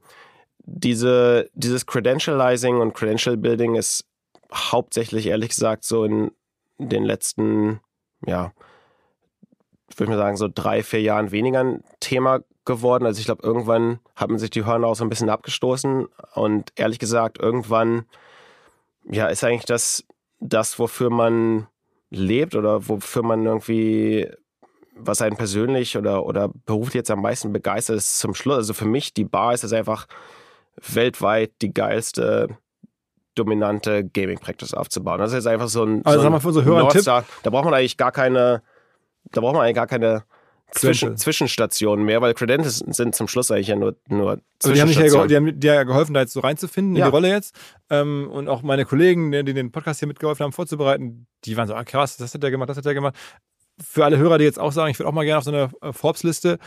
diese, dieses Credentializing und Credential Building ist hauptsächlich, ehrlich gesagt, so in den letzten, ja, ich würde mal sagen, so drei, vier Jahren weniger ein Thema geworden. Also ich glaube, irgendwann haben sich die Hörner auch so ein bisschen abgestoßen. Und ehrlich gesagt, irgendwann, ja, ist eigentlich das, das, wofür man lebt oder wofür man irgendwie, was einen persönlich oder, oder beruflich jetzt am meisten begeistert ist, zum Schluss. Also für mich, die Bar ist es einfach weltweit die geilste dominante Gaming-Practice aufzubauen. Das ist jetzt einfach so ein, also so ein für Hörer Tipp. Da braucht man eigentlich gar keine, da braucht man eigentlich gar keine Zwischen, Zwischenstationen mehr, weil Credentials sind zum Schluss eigentlich ja nur, nur also die haben, ja, die haben dir ja geholfen, da jetzt so reinzufinden ja. in die Rolle jetzt. Ähm, und auch meine Kollegen, die den Podcast hier mitgeholfen haben, vorzubereiten, die waren so, ah, krass, das hat der gemacht, das hat der gemacht für alle Hörer, die jetzt auch sagen, ich würde auch mal gerne auf so eine äh, Forbes-Liste,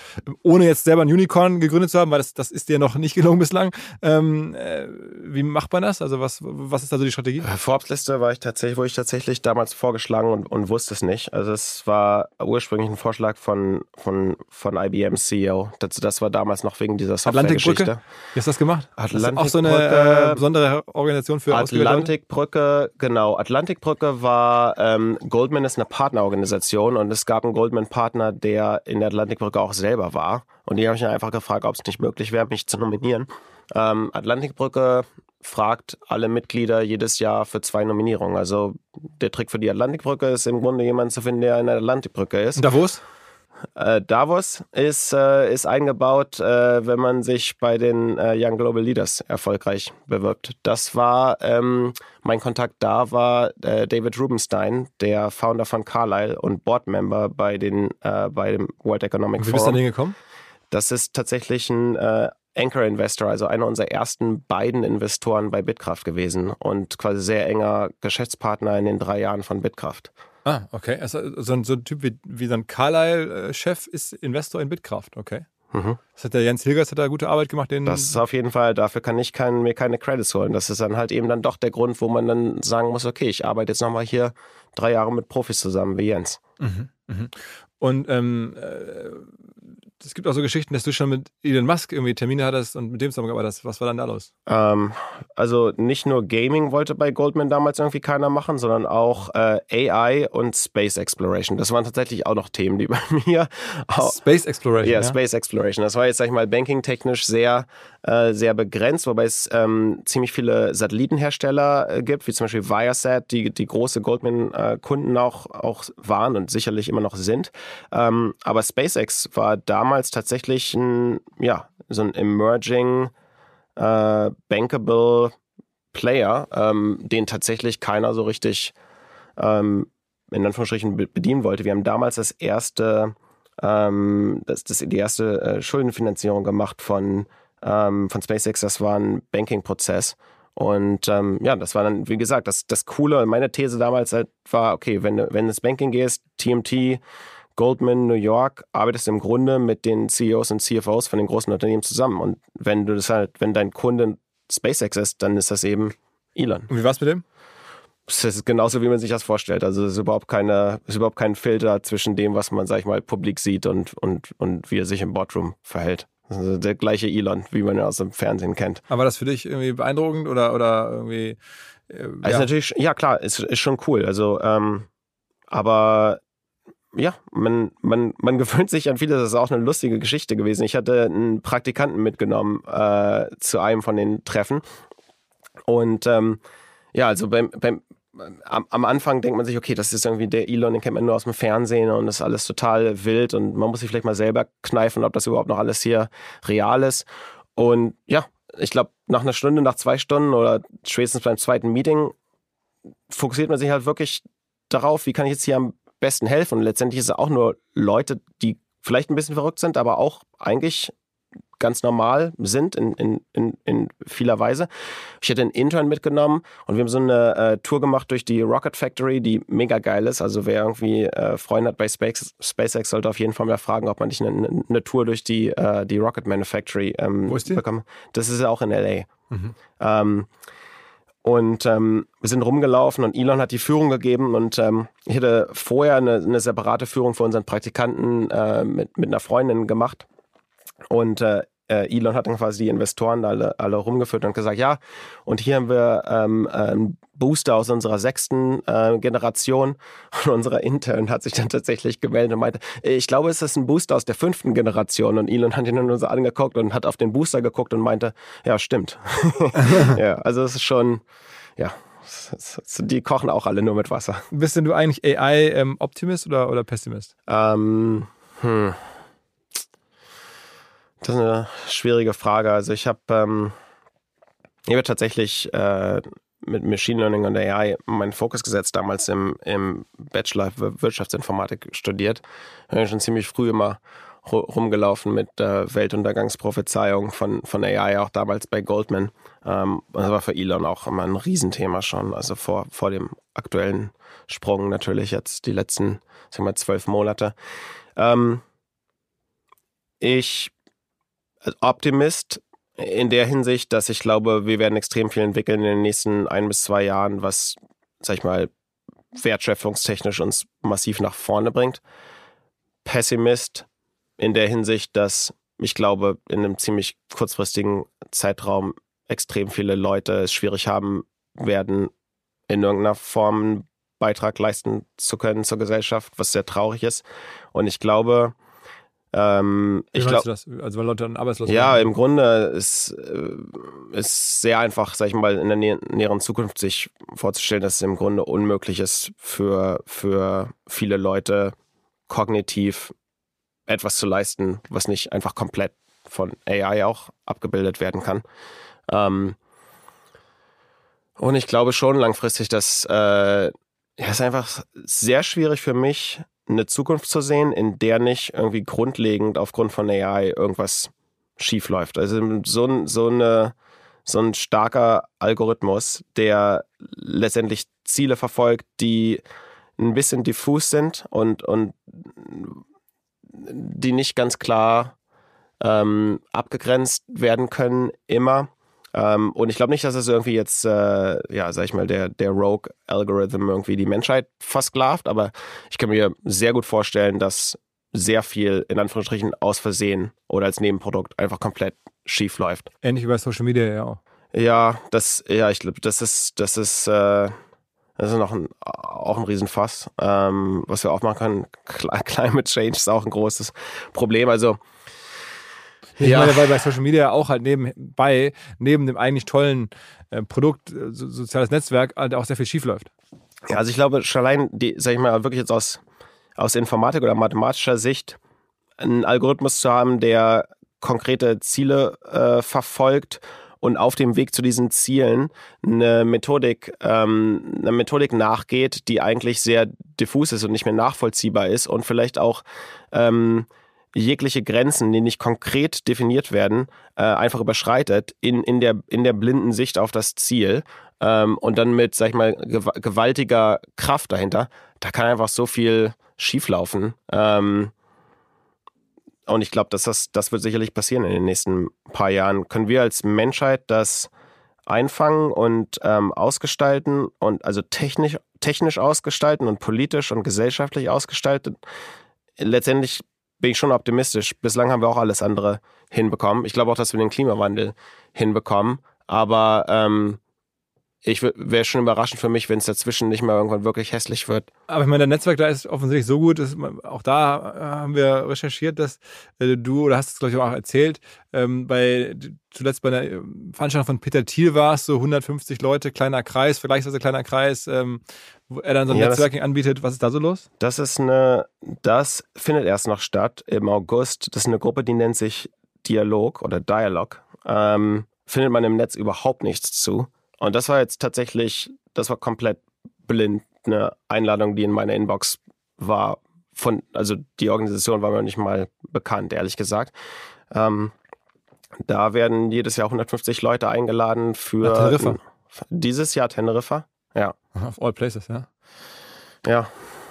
ohne jetzt selber ein Unicorn gegründet zu haben, weil das, das ist dir noch nicht gelungen bislang. Ähm, äh, wie macht man das? Also was, was ist da so die Strategie? Äh, Forbes-Liste war ich tatsächlich, wurde ich tatsächlich damals vorgeschlagen und, und wusste es nicht. Also es war ursprünglich ein Vorschlag von, von, von IBM CEO. Das, das war damals noch wegen dieser Software-Geschichte. Wie hast du das gemacht? Atlantikbrücke. Auch so eine äh, besondere Organisation für Atlantikbrücke, genau. Atlantikbrücke war, ähm, Goldman ist eine Partnerorganisation und es gab einen Goldman-Partner, der in der Atlantikbrücke auch selber war. Und die habe ich dann einfach gefragt, ob es nicht möglich wäre, mich zu nominieren. Ähm, Atlantikbrücke fragt alle Mitglieder jedes Jahr für zwei Nominierungen. Also der Trick für die Atlantikbrücke ist im Grunde jemanden zu finden, der in der Atlantikbrücke ist. Davos? Äh, Davos ist, äh, ist eingebaut, äh, wenn man sich bei den äh, Young Global Leaders erfolgreich bewirbt. Das war, ähm, mein Kontakt da war äh, David Rubenstein, der Founder von Carlyle und Boardmember bei, den, äh, bei dem World Economic Forum. Wie bist du da hingekommen? Das ist tatsächlich ein Anchor Investor, also einer unserer ersten beiden Investoren bei Bitkraft gewesen und quasi sehr enger Geschäftspartner in den drei Jahren von Bitkraft. Ah, okay. Also so ein, so ein Typ wie, wie so ein Carlyle-Chef ist Investor in Bitkraft, okay. Mhm. Das hat der Jens Hilgers hat da gute Arbeit gemacht. Den das ist auf jeden Fall, dafür kann ich kein, mir keine Credits holen. Das ist dann halt eben dann doch der Grund, wo man dann sagen muss, okay, ich arbeite jetzt nochmal hier drei Jahre mit Profis zusammen, wie Jens. Mhm, mh. Und ähm, äh, es gibt auch so Geschichten, dass du schon mit Elon Musk irgendwie Termine hattest und mit dem zusammengearbeitet hast. Was war dann da los? Ähm, also nicht nur Gaming wollte bei Goldman damals irgendwie keiner machen, sondern auch äh, AI und Space Exploration. Das waren tatsächlich auch noch Themen, die bei mir. Space Exploration. Ja, ja, Space Exploration. Das war jetzt, sag ich mal, banking-technisch sehr, äh, sehr begrenzt, wobei es ähm, ziemlich viele Satellitenhersteller äh, gibt, wie zum Beispiel Viasat, die, die große Goldman-Kunden äh, auch, auch waren und sicherlich immer noch sind. Ähm, aber SpaceX war damals damals tatsächlich ein, ja, so ein emerging, äh, bankable Player, ähm, den tatsächlich keiner so richtig ähm, in Anführungsstrichen bedienen wollte. Wir haben damals das erste, ähm, das, das, die erste äh, Schuldenfinanzierung gemacht von, ähm, von SpaceX. Das war ein Banking-Prozess. Und ähm, ja, das war dann, wie gesagt, das, das Coole. Meine These damals halt war, okay, wenn, wenn du ins Banking gehst, TMT, Goldman New York arbeitest im Grunde mit den CEOs und CFOs von den großen Unternehmen zusammen. Und wenn du das halt, wenn dein Kunde SpaceX ist, dann ist das eben Elon. Und wie war's mit dem? Das ist genauso, wie man sich das vorstellt. Also es ist überhaupt keine, ist überhaupt kein Filter zwischen dem, was man, sag ich mal, publik sieht und, und, und wie er sich im Boardroom verhält. Also der gleiche Elon, wie man ihn aus dem Fernsehen kennt. Aber war das für dich irgendwie beeindruckend oder, oder irgendwie Äh, also ja. natürlich, ja klar, ist, ist schon cool. Also, ähm, aber ja, man, man, man gewöhnt sich an vieles. Das ist auch eine lustige Geschichte gewesen. Ich hatte einen Praktikanten mitgenommen äh, zu einem von den Treffen. Und ähm, ja, also beim, beim, am, am, Anfang denkt man sich, okay, das ist irgendwie der Elon, den kennt man nur aus dem Fernsehen und das ist alles total wild und man muss sich vielleicht mal selber kneifen, ob das überhaupt noch alles hier real ist. Und ja, ich glaube, nach einer Stunde, nach zwei Stunden oder spätestens beim zweiten Meeting fokussiert man sich halt wirklich darauf, wie kann ich jetzt hier am besten helfen. Und letztendlich ist es auch nur Leute, die vielleicht ein bisschen verrückt sind, aber auch eigentlich ganz normal sind in, in, in, in vieler Weise. Ich hätte einen Intern mitgenommen und wir haben so eine äh, Tour gemacht durch die Rocket Factory, die mega geil ist. Also wer irgendwie äh, Freunde hat bei Space, SpaceX, sollte auf jeden Fall mal fragen, ob man nicht eine, eine Tour durch die, äh, die Rocket Manufactory ähm, Wo ist die? bekommt. Das ist ja auch in LA. Mhm. Ähm, und ähm, wir sind rumgelaufen und Elon hat die Führung gegeben und ähm, ich hatte vorher eine, eine separate Führung für unseren Praktikanten äh, mit, mit einer Freundin gemacht. Und äh, äh, Elon hat dann quasi die Investoren alle, alle rumgeführt und gesagt, ja, und hier haben wir ähm, einen Booster aus unserer sechsten äh, Generation und unserer Intern hat sich dann tatsächlich gemeldet und meinte, ich glaube, es ist ein Booster aus der fünften Generation und Elon hat ihn dann nur so angeguckt und hat auf den Booster geguckt und meinte, ja, stimmt. ja, also es ist schon, ja, die kochen auch alle nur mit Wasser. Bist denn du eigentlich AI-Optimist ähm, oder, oder Pessimist? Ähm, hm. Das ist eine schwierige Frage. Also ich habe ähm, habe tatsächlich äh, mit Machine Learning und AI meinen Fokus gesetzt, damals im, im Bachelor Wirtschaftsinformatik studiert. Ich bin schon ziemlich früh immer rumgelaufen mit äh, Weltuntergangsprophezeiung von, von AI, auch damals bei Goldman. Ähm, das war für Elon auch immer ein Riesenthema schon, also vor, vor dem aktuellen Sprung natürlich jetzt die letzten, sagen wir mal, zwölf Monate. Ähm, ich Optimist in der Hinsicht, dass ich glaube, wir werden extrem viel entwickeln in den nächsten ein bis zwei Jahren, was, sag ich mal, wertschöpfungstechnisch uns massiv nach vorne bringt. Pessimist in der Hinsicht, dass ich glaube, in einem ziemlich kurzfristigen Zeitraum extrem viele Leute es schwierig haben werden, in irgendeiner Form einen Beitrag leisten zu können zur Gesellschaft, was sehr traurig ist. Und ich glaube, ähm, Wie ich glaube, also weil Leute dann arbeitslos Ja, werden? im Grunde ist es äh, sehr einfach, sag ich mal, in der nä näheren Zukunft sich vorzustellen, dass es im Grunde unmöglich ist für für viele Leute kognitiv etwas zu leisten, was nicht einfach komplett von AI auch abgebildet werden kann. Ähm, und ich glaube schon langfristig, dass äh, ja, es ist einfach sehr schwierig für mich, eine Zukunft zu sehen, in der nicht irgendwie grundlegend aufgrund von AI irgendwas schief läuft. Also so, so, eine, so ein starker Algorithmus, der letztendlich Ziele verfolgt, die ein bisschen diffus sind und, und die nicht ganz klar ähm, abgegrenzt werden können, immer. Ähm, und ich glaube nicht, dass es irgendwie jetzt, äh, ja, sag ich mal, der, der Rogue-Algorithm irgendwie die Menschheit versklavt, aber ich kann mir sehr gut vorstellen, dass sehr viel in Anführungsstrichen aus Versehen oder als Nebenprodukt einfach komplett schief läuft. Ähnlich wie bei Social Media ja auch. Ja, das, ja, ich glaube, das ist, das ist, äh, das ist noch ein, auch ein Riesenfass, ähm, was wir auch machen können. Climate Change ist auch ein großes Problem. Also ich ja. meine, weil bei Social Media auch halt nebenbei, neben dem eigentlich tollen äh, Produkt, äh, so, soziales Netzwerk, halt auch sehr viel schief läuft. Ja, also ich glaube, schon allein, die, sag ich mal, wirklich jetzt aus, aus Informatik oder mathematischer Sicht, einen Algorithmus zu haben, der konkrete Ziele äh, verfolgt und auf dem Weg zu diesen Zielen eine Methodik, ähm, eine Methodik nachgeht, die eigentlich sehr diffus ist und nicht mehr nachvollziehbar ist und vielleicht auch ähm, jegliche Grenzen, die nicht konkret definiert werden, äh, einfach überschreitet in, in, der, in der blinden Sicht auf das Ziel ähm, und dann mit, sag ich mal, gewaltiger Kraft dahinter, da kann einfach so viel schieflaufen. Ähm, und ich glaube, dass das, das wird sicherlich passieren in den nächsten paar Jahren. Können wir als Menschheit das einfangen und ähm, ausgestalten und also technisch, technisch ausgestalten und politisch und gesellschaftlich ausgestalten? Letztendlich bin ich schon optimistisch. Bislang haben wir auch alles andere hinbekommen. Ich glaube auch, dass wir den Klimawandel hinbekommen. Aber ähm, ich wäre schon überraschend für mich, wenn es dazwischen nicht mal irgendwann wirklich hässlich wird. Aber ich meine, der Netzwerk da ist offensichtlich so gut, dass man, auch da äh, haben wir recherchiert, dass äh, du, oder hast es glaube ich auch erzählt, ähm, bei zuletzt bei einer Veranstaltung von Peter Thiel warst, so 150 Leute, kleiner Kreis, vergleichsweise kleiner Kreis, ähm, wo er dann so ein ja, Netzwerking anbietet. Was ist da so los? Das ist eine, das findet erst noch statt im August. Das ist eine Gruppe, die nennt sich Dialog oder Dialog. Ähm, findet man im Netz überhaupt nichts zu. Und das war jetzt tatsächlich, das war komplett blind, eine Einladung, die in meiner Inbox war. Von, also die Organisation war mir nicht mal bekannt, ehrlich gesagt. Ähm, da werden jedes Jahr 150 Leute eingeladen für Teneriffa. dieses Jahr Teneriffa. Ja. Auf all places, ja. Ja.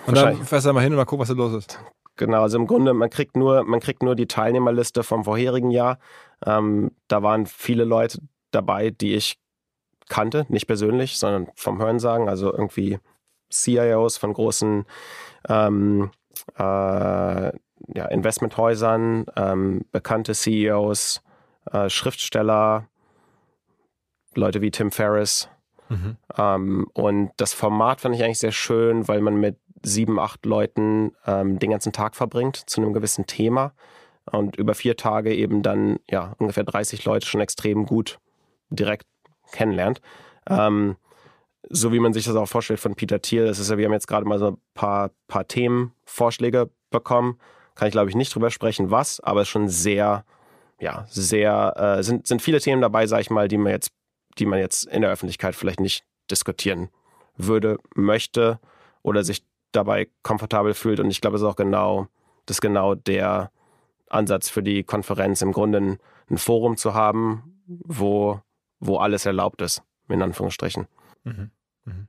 Und dann fährst du mal hin und mal gucken, was da los ist. Genau, also im Grunde, man kriegt nur, man kriegt nur die Teilnehmerliste vom vorherigen Jahr. Ähm, da waren viele Leute dabei, die ich kannte, nicht persönlich, sondern vom Hörensagen, also irgendwie CIOs von großen ähm, äh, ja, Investmenthäusern, ähm, bekannte CEOs, äh, Schriftsteller, Leute wie Tim Ferriss. Mhm. Ähm, und das Format fand ich eigentlich sehr schön, weil man mit sieben, acht Leuten ähm, den ganzen Tag verbringt zu einem gewissen Thema und über vier Tage eben dann ja ungefähr 30 Leute schon extrem gut direkt kennenlernt. Ähm, so wie man sich das auch vorstellt von Peter Thiel. Das ist ja, wir haben jetzt gerade mal so ein paar, paar Themenvorschläge bekommen. Kann ich glaube ich nicht drüber sprechen, was, aber schon sehr, ja, sehr, äh, sind, sind viele Themen dabei, sage ich mal, die man jetzt, die man jetzt in der Öffentlichkeit vielleicht nicht diskutieren würde, möchte oder sich dabei komfortabel fühlt. Und ich glaube, es ist auch genau, das ist genau der Ansatz für die Konferenz, im Grunde ein, ein Forum zu haben, wo wo alles erlaubt ist, in Anführungsstrichen. Mhm. Mhm.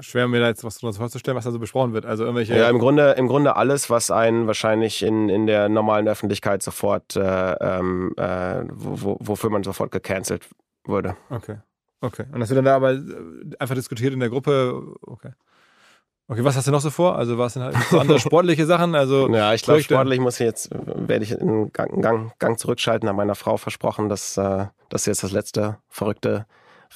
Schwer mir da jetzt was vorzustellen, was da so besprochen wird. Also irgendwelche. Ja, im Grunde, im Grunde alles, was einen wahrscheinlich in, in der normalen Öffentlichkeit sofort, äh, ähm, äh, wo, wofür man sofort gecancelt wurde. Okay. Okay. Und das wird dann da aber äh, einfach diskutiert in der Gruppe. Okay. Okay, was hast du noch so vor? Also was sind halt so andere sportliche Sachen? Also ja, ich glaube, sportlich muss ich jetzt, werde ich einen Gang, Gang, Gang zurückschalten, habe meiner Frau versprochen, dass äh, das jetzt das letzte verrückte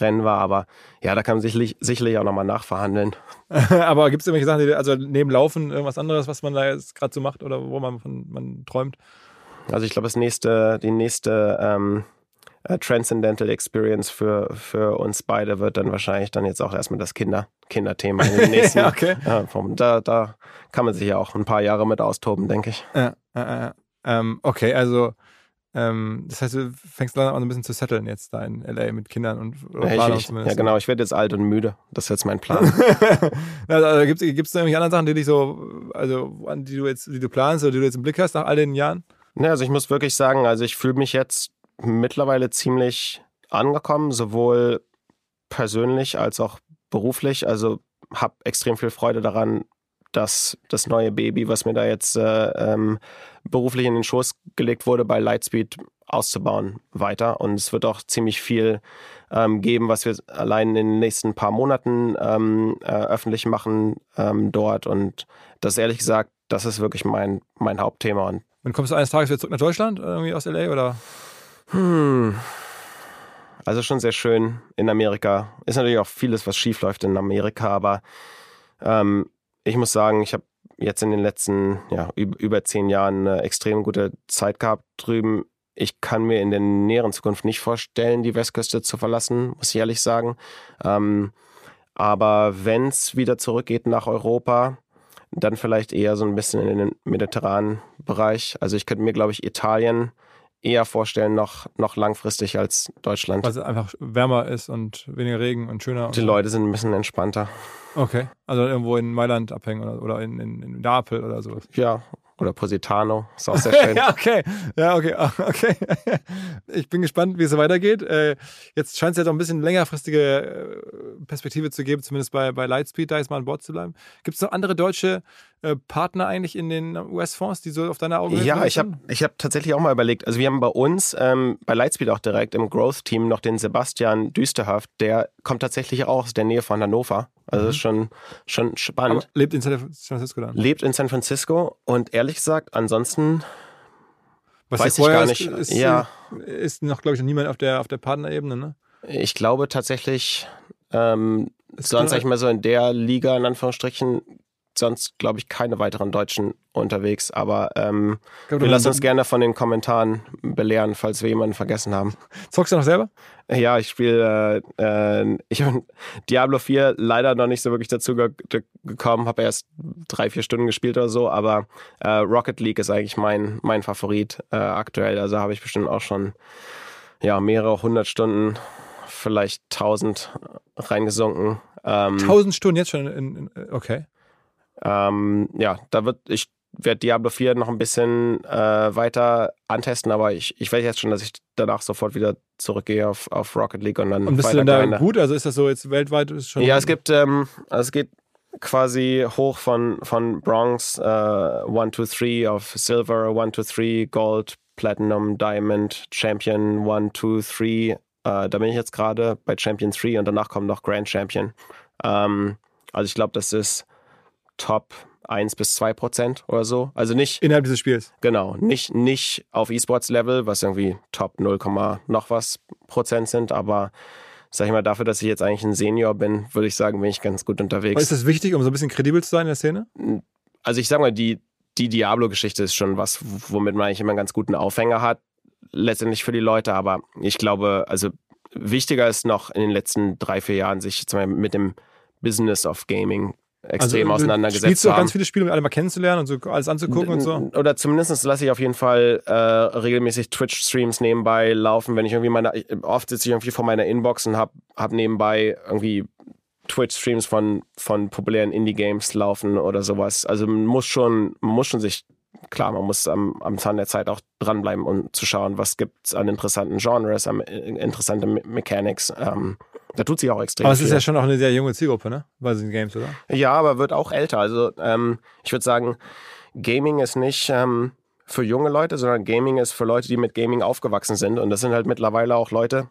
Rennen war. Aber ja, da kann man sicherlich, sicherlich auch nochmal nachverhandeln. Aber gibt es irgendwelche Sachen, die, also neben Laufen irgendwas anderes, was man da jetzt gerade so macht oder wo man von man träumt? Also ich glaube, das nächste, die nächste ähm, äh, Transcendental Experience für, für uns beide wird dann wahrscheinlich dann jetzt auch erstmal das Kinder, Kinderthema in den nächsten. okay. Ja, da, da kann man sich ja auch ein paar Jahre mit austoben, denke ich. Ja, äh, ähm, okay, also ähm, das heißt, du fängst langsam an, ein bisschen zu setteln jetzt da in LA mit Kindern und ja, ich, ich, ja, genau. Ich werde jetzt alt und müde. Das ist jetzt mein Plan. also, Gibt es irgendwelche anderen Sachen, die dich so, also an die du jetzt, die du planst oder die du jetzt im Blick hast nach all den Jahren? Ja, also ich muss wirklich sagen, also ich fühle mich jetzt mittlerweile ziemlich angekommen, sowohl persönlich als auch beruflich. Also habe extrem viel Freude daran, dass das neue Baby, was mir da jetzt äh, ähm, beruflich in den Schoß gelegt wurde, bei Lightspeed auszubauen weiter. Und es wird auch ziemlich viel ähm, geben, was wir allein in den nächsten paar Monaten ähm, äh, öffentlich machen ähm, dort. Und das ehrlich gesagt, das ist wirklich mein, mein Hauptthema. Und und kommst du eines Tages wieder zurück nach Deutschland, irgendwie aus LA oder? Hm. Also schon sehr schön in Amerika. Ist natürlich auch vieles, was schief läuft in Amerika, aber ähm, ich muss sagen, ich habe jetzt in den letzten ja, über zehn Jahren eine extrem gute Zeit gehabt drüben. Ich kann mir in der näheren Zukunft nicht vorstellen, die Westküste zu verlassen, muss ich ehrlich sagen. Ähm, aber wenn es wieder zurückgeht nach Europa, dann vielleicht eher so ein bisschen in den mediterranen Bereich. Also ich könnte mir, glaube ich, Italien eher vorstellen, noch, noch langfristig als Deutschland. Weil es einfach wärmer ist und weniger Regen und schöner. Die und Leute sind ein bisschen entspannter. Okay. Also irgendwo in Mailand abhängen oder, oder in, in, in Neapel oder sowas. Ja, oder Positano, ist auch sehr schön. ja, okay. Ja, okay. okay. Ich bin gespannt, wie es weitergeht. Äh, jetzt scheint es ja doch ein bisschen längerfristige äh, Perspektive zu geben, zumindest bei, bei Lightspeed, da jetzt mal an Bord zu bleiben. Gibt es noch andere deutsche äh, Partner eigentlich in den US-Fonds, die so auf deiner Augen Ja, ich habe ich hab tatsächlich auch mal überlegt. Also wir haben bei uns, ähm, bei Lightspeed auch direkt im Growth-Team noch den Sebastian Düsterhaft, der kommt tatsächlich auch aus der Nähe von Hannover. Also mhm. ist schon, schon spannend. Aber lebt in San Francisco dann? Lebt in San Francisco und ehrlich gesagt, ansonsten Was weiß ich gar nicht. Ist, ja. ist noch, glaube ich, niemand auf der, auf der Partnerebene, ne? Ich glaube tatsächlich Ähm, sonst sag ich mal so in der Liga, in Anführungsstrichen, sonst, glaube ich, keine weiteren Deutschen unterwegs. Aber ähm, wir lassen uns gerne von den Kommentaren belehren, falls wir jemanden vergessen haben. Zockst du noch selber? Ja, ich spiele äh, äh, ich Diablo 4 leider noch nicht so wirklich dazu ge gekommen, habe erst drei, vier Stunden gespielt oder so, aber äh, Rocket League ist eigentlich mein, mein Favorit äh, aktuell. Also habe ich bestimmt auch schon ja, mehrere hundert Stunden, vielleicht tausend reingesunken. Ähm, tausend Stunden jetzt schon in, in okay. Ähm, ja, da wird, ich werde Diablo 4 noch ein bisschen äh, weiter antesten, aber ich, ich weiß jetzt schon, dass ich danach sofort wieder zurückgehe auf, auf Rocket League und dann. Und bist du denn da gut? Also ist das so jetzt weltweit schon? Ja, es gibt, ähm, also es geht quasi hoch von, von Bronze äh, 1, 2, 3 auf Silver, 1, 2, 3, Gold, Platinum, Diamond, Champion 1, 2, 3. Äh, da bin ich jetzt gerade bei Champion 3 und danach kommt noch Grand Champion. Ähm, also ich glaube, das ist Top 1 bis 2 Prozent oder so. Also nicht. Innerhalb dieses Spiels. Genau. Nicht, nicht auf E-Sports-Level, was irgendwie Top 0, noch was Prozent sind, aber sag ich mal, dafür, dass ich jetzt eigentlich ein Senior bin, würde ich sagen, bin ich ganz gut unterwegs. Aber ist das wichtig, um so ein bisschen kredibel zu sein in der Szene? Also ich sag mal, die, die Diablo-Geschichte ist schon was, womit man eigentlich immer einen ganz guten Aufhänger hat, letztendlich für die Leute, aber ich glaube, also wichtiger ist noch in den letzten drei, vier Jahren, sich mit dem Business of Gaming extrem also, auseinandergesetzt spielst du auch ganz viele Spiele, um alle mal kennenzulernen und so alles anzugucken und so? Oder zumindest lasse ich auf jeden Fall äh, regelmäßig Twitch-Streams nebenbei laufen, wenn ich irgendwie meine, oft sitze ich irgendwie vor meiner Inbox und habe hab nebenbei irgendwie Twitch-Streams von, von populären Indie-Games laufen oder sowas. Also man muss schon, man muss schon sich, klar, man muss am, am Zahn der Zeit auch dranbleiben und zu schauen, was gibt es an interessanten Genres, an äh, interessante Me Mechanics. Ähm, da tut sich auch extrem Aber es ist ja schon auch eine sehr junge Zielgruppe, ne? Bei den Games, oder? Ja, aber wird auch älter. Also ähm, ich würde sagen, Gaming ist nicht ähm, für junge Leute, sondern Gaming ist für Leute, die mit Gaming aufgewachsen sind. Und das sind halt mittlerweile auch Leute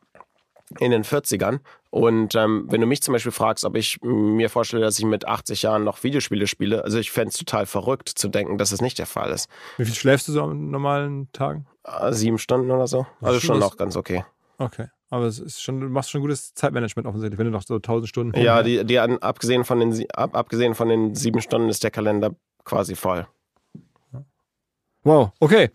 in den 40ern. Und ähm, wenn du mich zum Beispiel fragst, ob ich mir vorstelle, dass ich mit 80 Jahren noch Videospiele spiele, also ich fände es total verrückt zu denken, dass es nicht der Fall ist. Wie viel schläfst du so an normalen Tagen? Äh, sieben Stunden oder so. Also schon noch ganz okay. Okay. Aber es ist schon, du machst schon gutes Zeitmanagement offensichtlich, wenn du noch so 1000 Stunden. Ja, die, die abgesehen, von den, ab, abgesehen von den sieben Stunden ist der Kalender quasi voll. Wow, okay.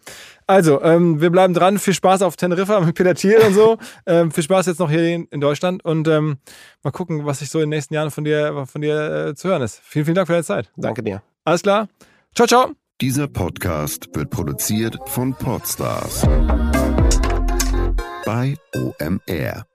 Also, ähm, wir bleiben dran. Viel Spaß auf Teneriffa mit Thiel und so. ähm, viel Spaß jetzt noch hier in, in Deutschland und ähm, mal gucken, was sich so in den nächsten Jahren von dir, von dir äh, zu hören ist. Vielen, vielen Dank für deine Zeit. Danke dir. Alles klar. Ciao, ciao. Dieser Podcast wird produziert von Podstars bei OMR.